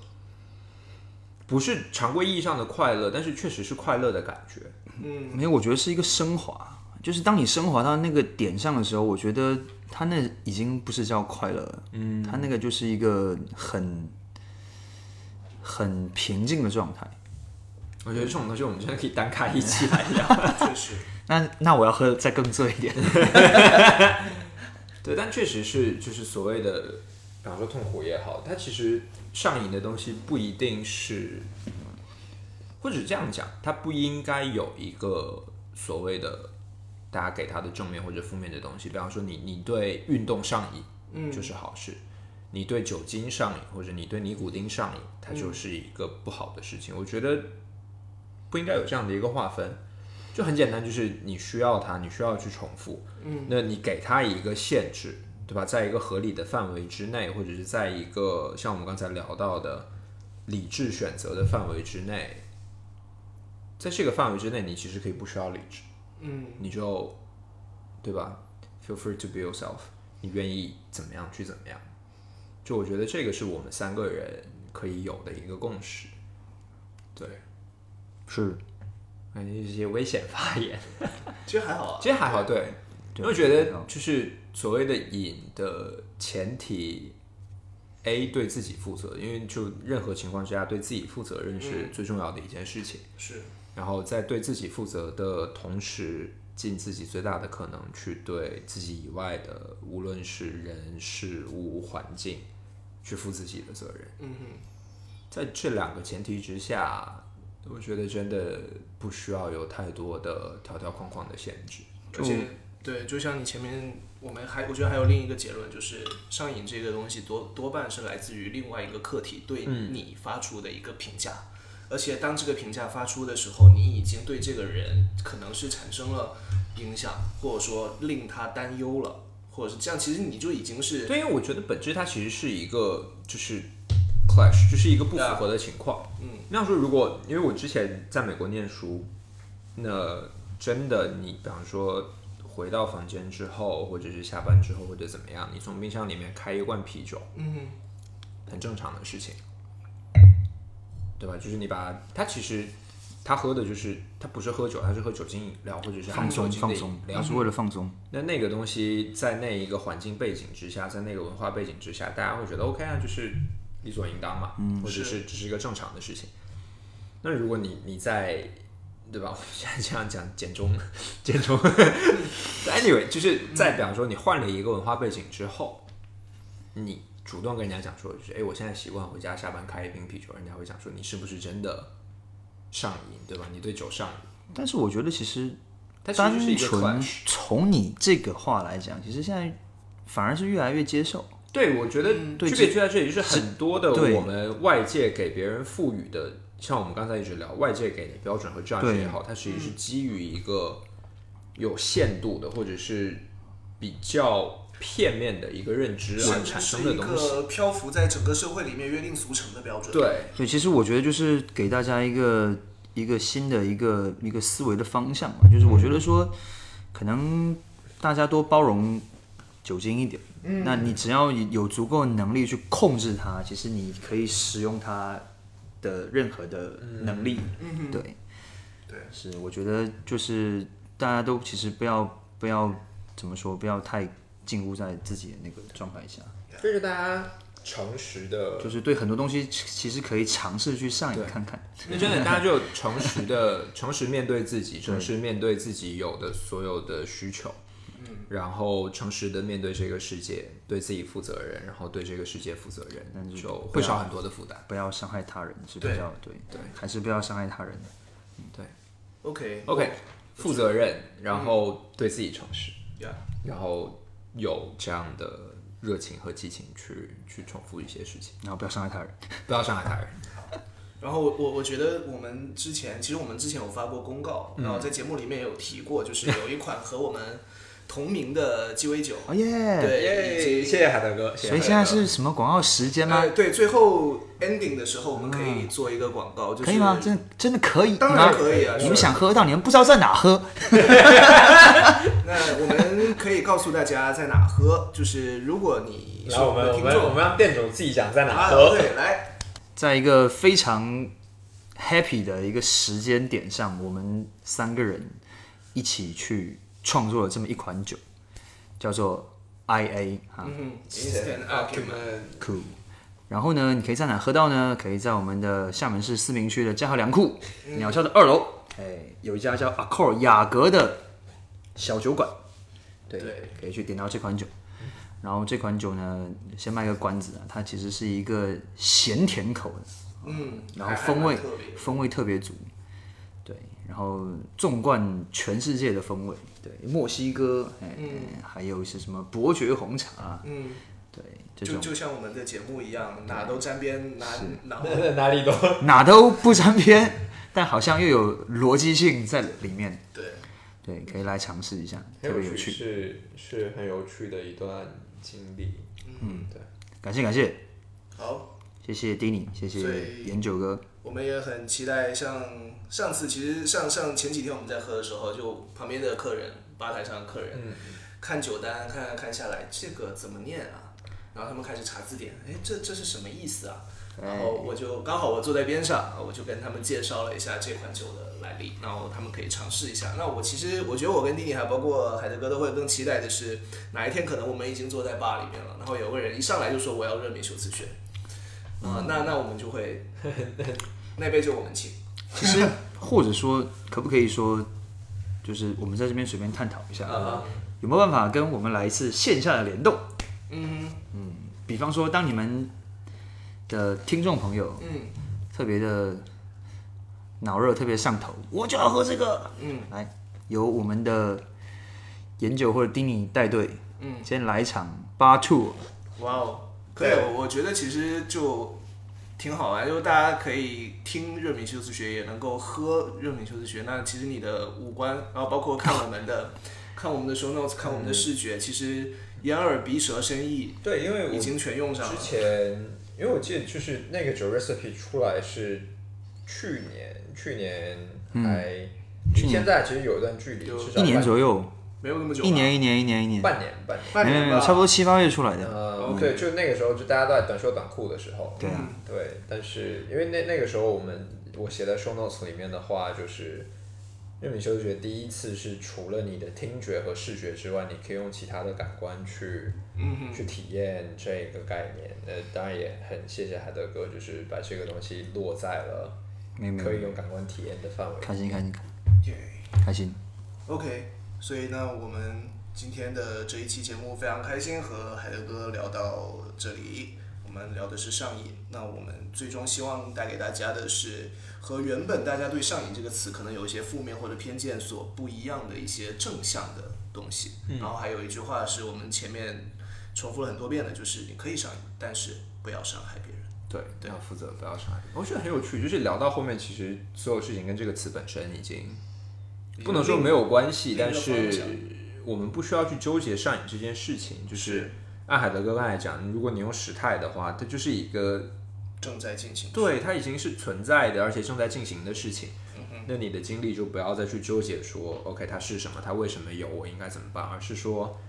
不是常规意义上的快乐，但是确实是快乐的感觉。
没有，我觉得是一个升华，就是当你升华到那个点上的时候，我觉得他那已经不是叫快乐了，嗯，他那个就是一个很很平静的状态。
我觉得这种东西我们真的可以单开一期来聊。
确实，
那那我要喝再更醉一点。
对，但确实是就是所谓的，比方说痛苦也好，它其实上瘾的东西不一定是，或者这样讲，它不应该有一个所谓的大家给它的正面或者负面的东西。比方说你你对运动上瘾，
嗯
就是好事；你对酒精上瘾或者你对尼古丁上瘾，它就是一个不好的事情。我觉得不应该有这样的一个划分。就很简单，就是你需要它，你需要去重复，嗯，那你给它一个限制，对吧？在一个合理的范围之内，或者是在一个像我们刚才聊到的理智选择的范围之内，在这个范围之内，你其实可以不需要理智，
嗯，
你就对吧？Feel free to be yourself，你愿意怎么样去怎么样。就我觉得这个是我们三个人可以有的一个共识。对，
是
哎，一些危险发言，
其实还好啊，
其实还好，对，
对
因为觉得就是所谓的瘾的前提，A 对自己负责，因为就任何情况之下对自己负责任是最重要的一件事情。
是
然后在对自己负责的同时，尽自己最大的可能去对自己以外的，无论是人、事物、环境，去负自己的责任。
嗯哼，
在这两个前提之下，我觉得真的不需要有太多的条条框框的限制。
而且对，就像你前面，我们还我觉得还有另一个结论，就是上瘾这个东西多多半是来自于另外一个客体对你发出的一个评价，而且当这个评价发出的时候，你已经对这个人可能是产生了影响，或者说令他担忧了，或者是这样，其实你就已经是
对，因为我觉得本质它其实是一个就是 clash，就是一个不符合的情况。
嗯，
那样说，如果因为我之前在美国念书，那真的你比方说回到房间之后，或者是下班之后，或者怎么样，你从冰箱里面开一罐啤酒，
嗯
很正常的事情，对吧？就是你把它其实他喝的就是他不是喝酒，他是喝酒精饮料或者是含酒精的饮
放松，
料
它。是为了放松。
那那个东西在那一个环境背景之下，在那个文化背景之下，大家会觉得 OK 啊，就是理所应当嘛，或者是只是一个正常的事情。那如果你你在对吧？我现在这样讲简中简中，anyway，就是在比方说你换了一个文化背景之后，你主动跟人家讲说，就是哎，我现在习惯回家下班开一瓶啤酒，人家会讲说你是不是真的上瘾，对吧？你对酒上瘾，
但是我觉得其实单纯。从你这个话来讲，其实现在反而是越来越接受。
对，我觉得
对
区别就在这里，就是很多的我们外界给别人赋予的，像我们刚才一直聊外界给的标准和 judge 也好，它其实是基于一个有限度的，或者是比较片面的一个认知而产生的东西。
个漂浮在整个社会里面约定俗成的标准。，
对，
对，其实我觉得就是给大家一个一个新的一个一个思维的方向嘛，就是我觉得说，可能大家多包容酒精一点，嗯，那你只要有足够的能力去控制它，其实你可以使用它的任何的能力，
嗯。
对，
对，
是我觉得就是大家都其实不要不要怎么说，不要太禁锢在自己的那个状态下，
就是大家诚实的，
就是对很多东西其其实可以尝试去上瘾看看。
那真的大家就诚实的 诚实面对自己，诚实面对自己有的所有的需求。然后诚实的面对这个世界，对自己负责任，然后对这个世界负责任，那就会少很多的负担。
不要伤害他人是比较对。对，还是不要伤害他人。对。
OK
OK，负责任，然后对自己诚实。然后有这样的热情和激情去去重复一些事情，
然后不要伤害他人。
不要伤害他人。
然后我我我觉得我们之前其实我们之前有发过公告，
嗯
然后在节目里面也有提过，就是有一款和我们同名的鸡尾酒，
哦耶！
对，
谢谢海大哥。谢谢
所以现在是什么广告时间吗
呃？对，最后 ending 的时候我们可以做一个广告，就是
可以吗？真真的可以？
当然可以啊
你们想喝到，你们不知道在哪喝？
那我们可以告诉大家在哪喝，就是如果你是
我们
们的听众，
我们我们让店主自己讲在哪
啊，
喝。
对，来，
在一个非常 happy 的一个时间点上，我们三个人一起去创作了这么一款酒，叫做 IA 哈。
嗯，instant
argument，Cool。然后呢，你可以在哪喝到呢？可以在我们的厦门市思明区的嘉禾粮库鸟校的二楼，哎，有一家叫 Accor 雅阁的小酒馆，对，可以去点到这款酒。然后这款酒呢，先卖个关子啊，它其实是一个咸甜口的，
嗯，
然后风味风味特别足，对，然后纵贯全世界的风味，对，墨西哥，哎、还有一些什么伯爵红茶，
嗯，
对，这
就
种。
就像我们的节目一样，哪都沾边，哪 哪
哪里都。
哪都不沾边，但好像又有逻辑性在里面。
对，
对，可以来尝试一下，特别有趣。
是是很有趣的一段经历。嗯，对。
感谢感谢
好，
谢谢 Dini，谢谢
以
研九哥。
我们也很期待，像上次其实上上前几天我们在喝的时候，就旁边的客人，吧台上的客人，看酒单看看下来，这个怎么念啊？然后他们开始查字典，哎，这这是什么意思啊？然后我就刚好我坐在边上，我就跟他们介绍了一下这款酒的来历，然后他们可以尝试一下。那我其实我觉得我跟弟弟还包括海德哥都会更期待的是，哪一天可能我们已经坐在吧里面了，然后有个人一上来就说我要热米修辞学，啊、那那我们就会 那杯就我们请。
其实或者说，可不可以说，就是我们在这边随便探讨一下，
啊
有没有办法跟我们来一次线下的联动？
嗯嗯
比方说，当你们的听众朋友
嗯
特别的脑热、特别上头，我就要喝这个。
嗯，
来，由我们的研究或者丁尼带队，
嗯，
先来一场八 two，
哇哦，可以，我我觉得其实就挺好玩，就是大家可以听热敏修辞学，也能够喝热敏修辞学。那其实你的五官，然后包括看我们的 看我们的 show notes，看我们的视觉，其实眼耳鼻舌身意
对，因为
已经全用上了之。
前，因为我记得就是那个酒 recipe 出来是去年，去年还离现在其实有一段距离，至少
一年左右，
没有那么久，
一年一年一年一年，
半年半年。
半年，
没有没有，差不多七八月出来的。
呃，对，就那个时候，就大家都在短袖短裤的时候，
对啊，
对，但是因为那那个时候我们我写在 show notes 里面的话，就是日米修觉第一次是除了你的听觉和视觉之外，你可以用其他的感官去、
嗯
去体验这个概念。呃，当然也很谢谢海德哥，就是把这个东西落在了
没有没有
可以有感官体验的范围。
开心开心
耶
开心。
OK，所以呢，我们今天的这一期节目非常开心，和海德哥聊到这里。我们聊的是上瘾，那我们最终希望带给大家的是和原本大家对上瘾这个词可能有一些负面或者偏见所不一样的一些正向的东西。然后还有一句话是我们前面重复了很多遍的，就是你可以上瘾，但是不要伤害别人。
对，要负责，不要伤害。我觉得很有趣，就是聊到后面，其实所有事情跟这个词本身已经不能说没有关系，但是我们不需要去纠结上瘾这件事情。就是按海德哥刚才讲，如果你用时态的话，它就是一个
正在进行。
对，它已经是存在的，而且正在进行的事情。
嗯
那你的经历就不要再去纠结说，OK，它是什么，它为什么有，我应该怎么办，而是说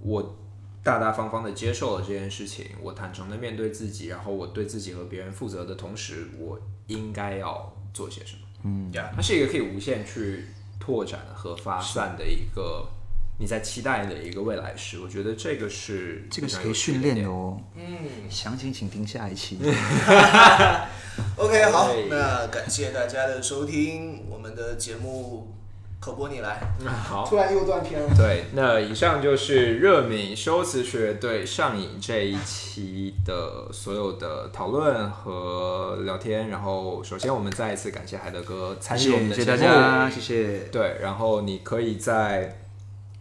我大大方方的接受了这件事情，我坦诚的面对自己，然后我对自己和别人负责的同时，我应该要做些什么。
嗯呀，
它是一个可以无限去拓展和发散的一个你在期待的一个未来时。我觉得这个是
这个是可以训练的。哦。
嗯。
详情请听下一期。
OK，好，那感谢大家的收听，我们的节目口播你来，
好，
突然又断片了。
对，那以上就是热敏修辞学对上瘾这一期的所有的讨论和聊天。然后，首先我们再一次感谢海德哥参与我们的
谢谢。大家，谢谢。
对，然后你可以在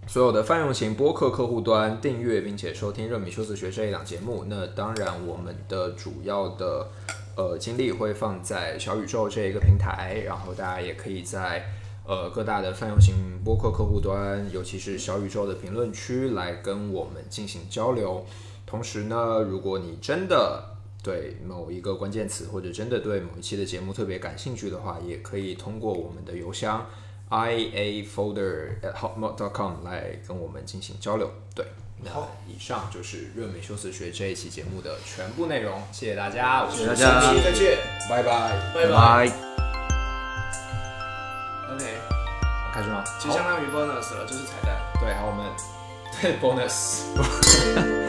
所有的泛用型播客客户端订阅并且收听《热敏修辞学》这一档节目。那当然，我们的主要的呃精力会放在小宇宙这一个平台，然后大家也可以在呃各大的泛用型播客客户端，尤其是小宇宙的评论区来跟我们进行交流。同时呢，如果你真的对某一个关键词，或者真的对某一期的节目特别感兴趣的话，也可以通过我们的邮箱 i a folder at hotmail dot com 来跟我们进行交流。对，那以上就是热美修辞学这一期节目的全部内容，谢谢大家，我是
谢谢大家
下期再见，
拜拜，
拜拜。
开始吗？
就相当于 bonus 了，就是彩蛋。
对，好，我们对 bonus。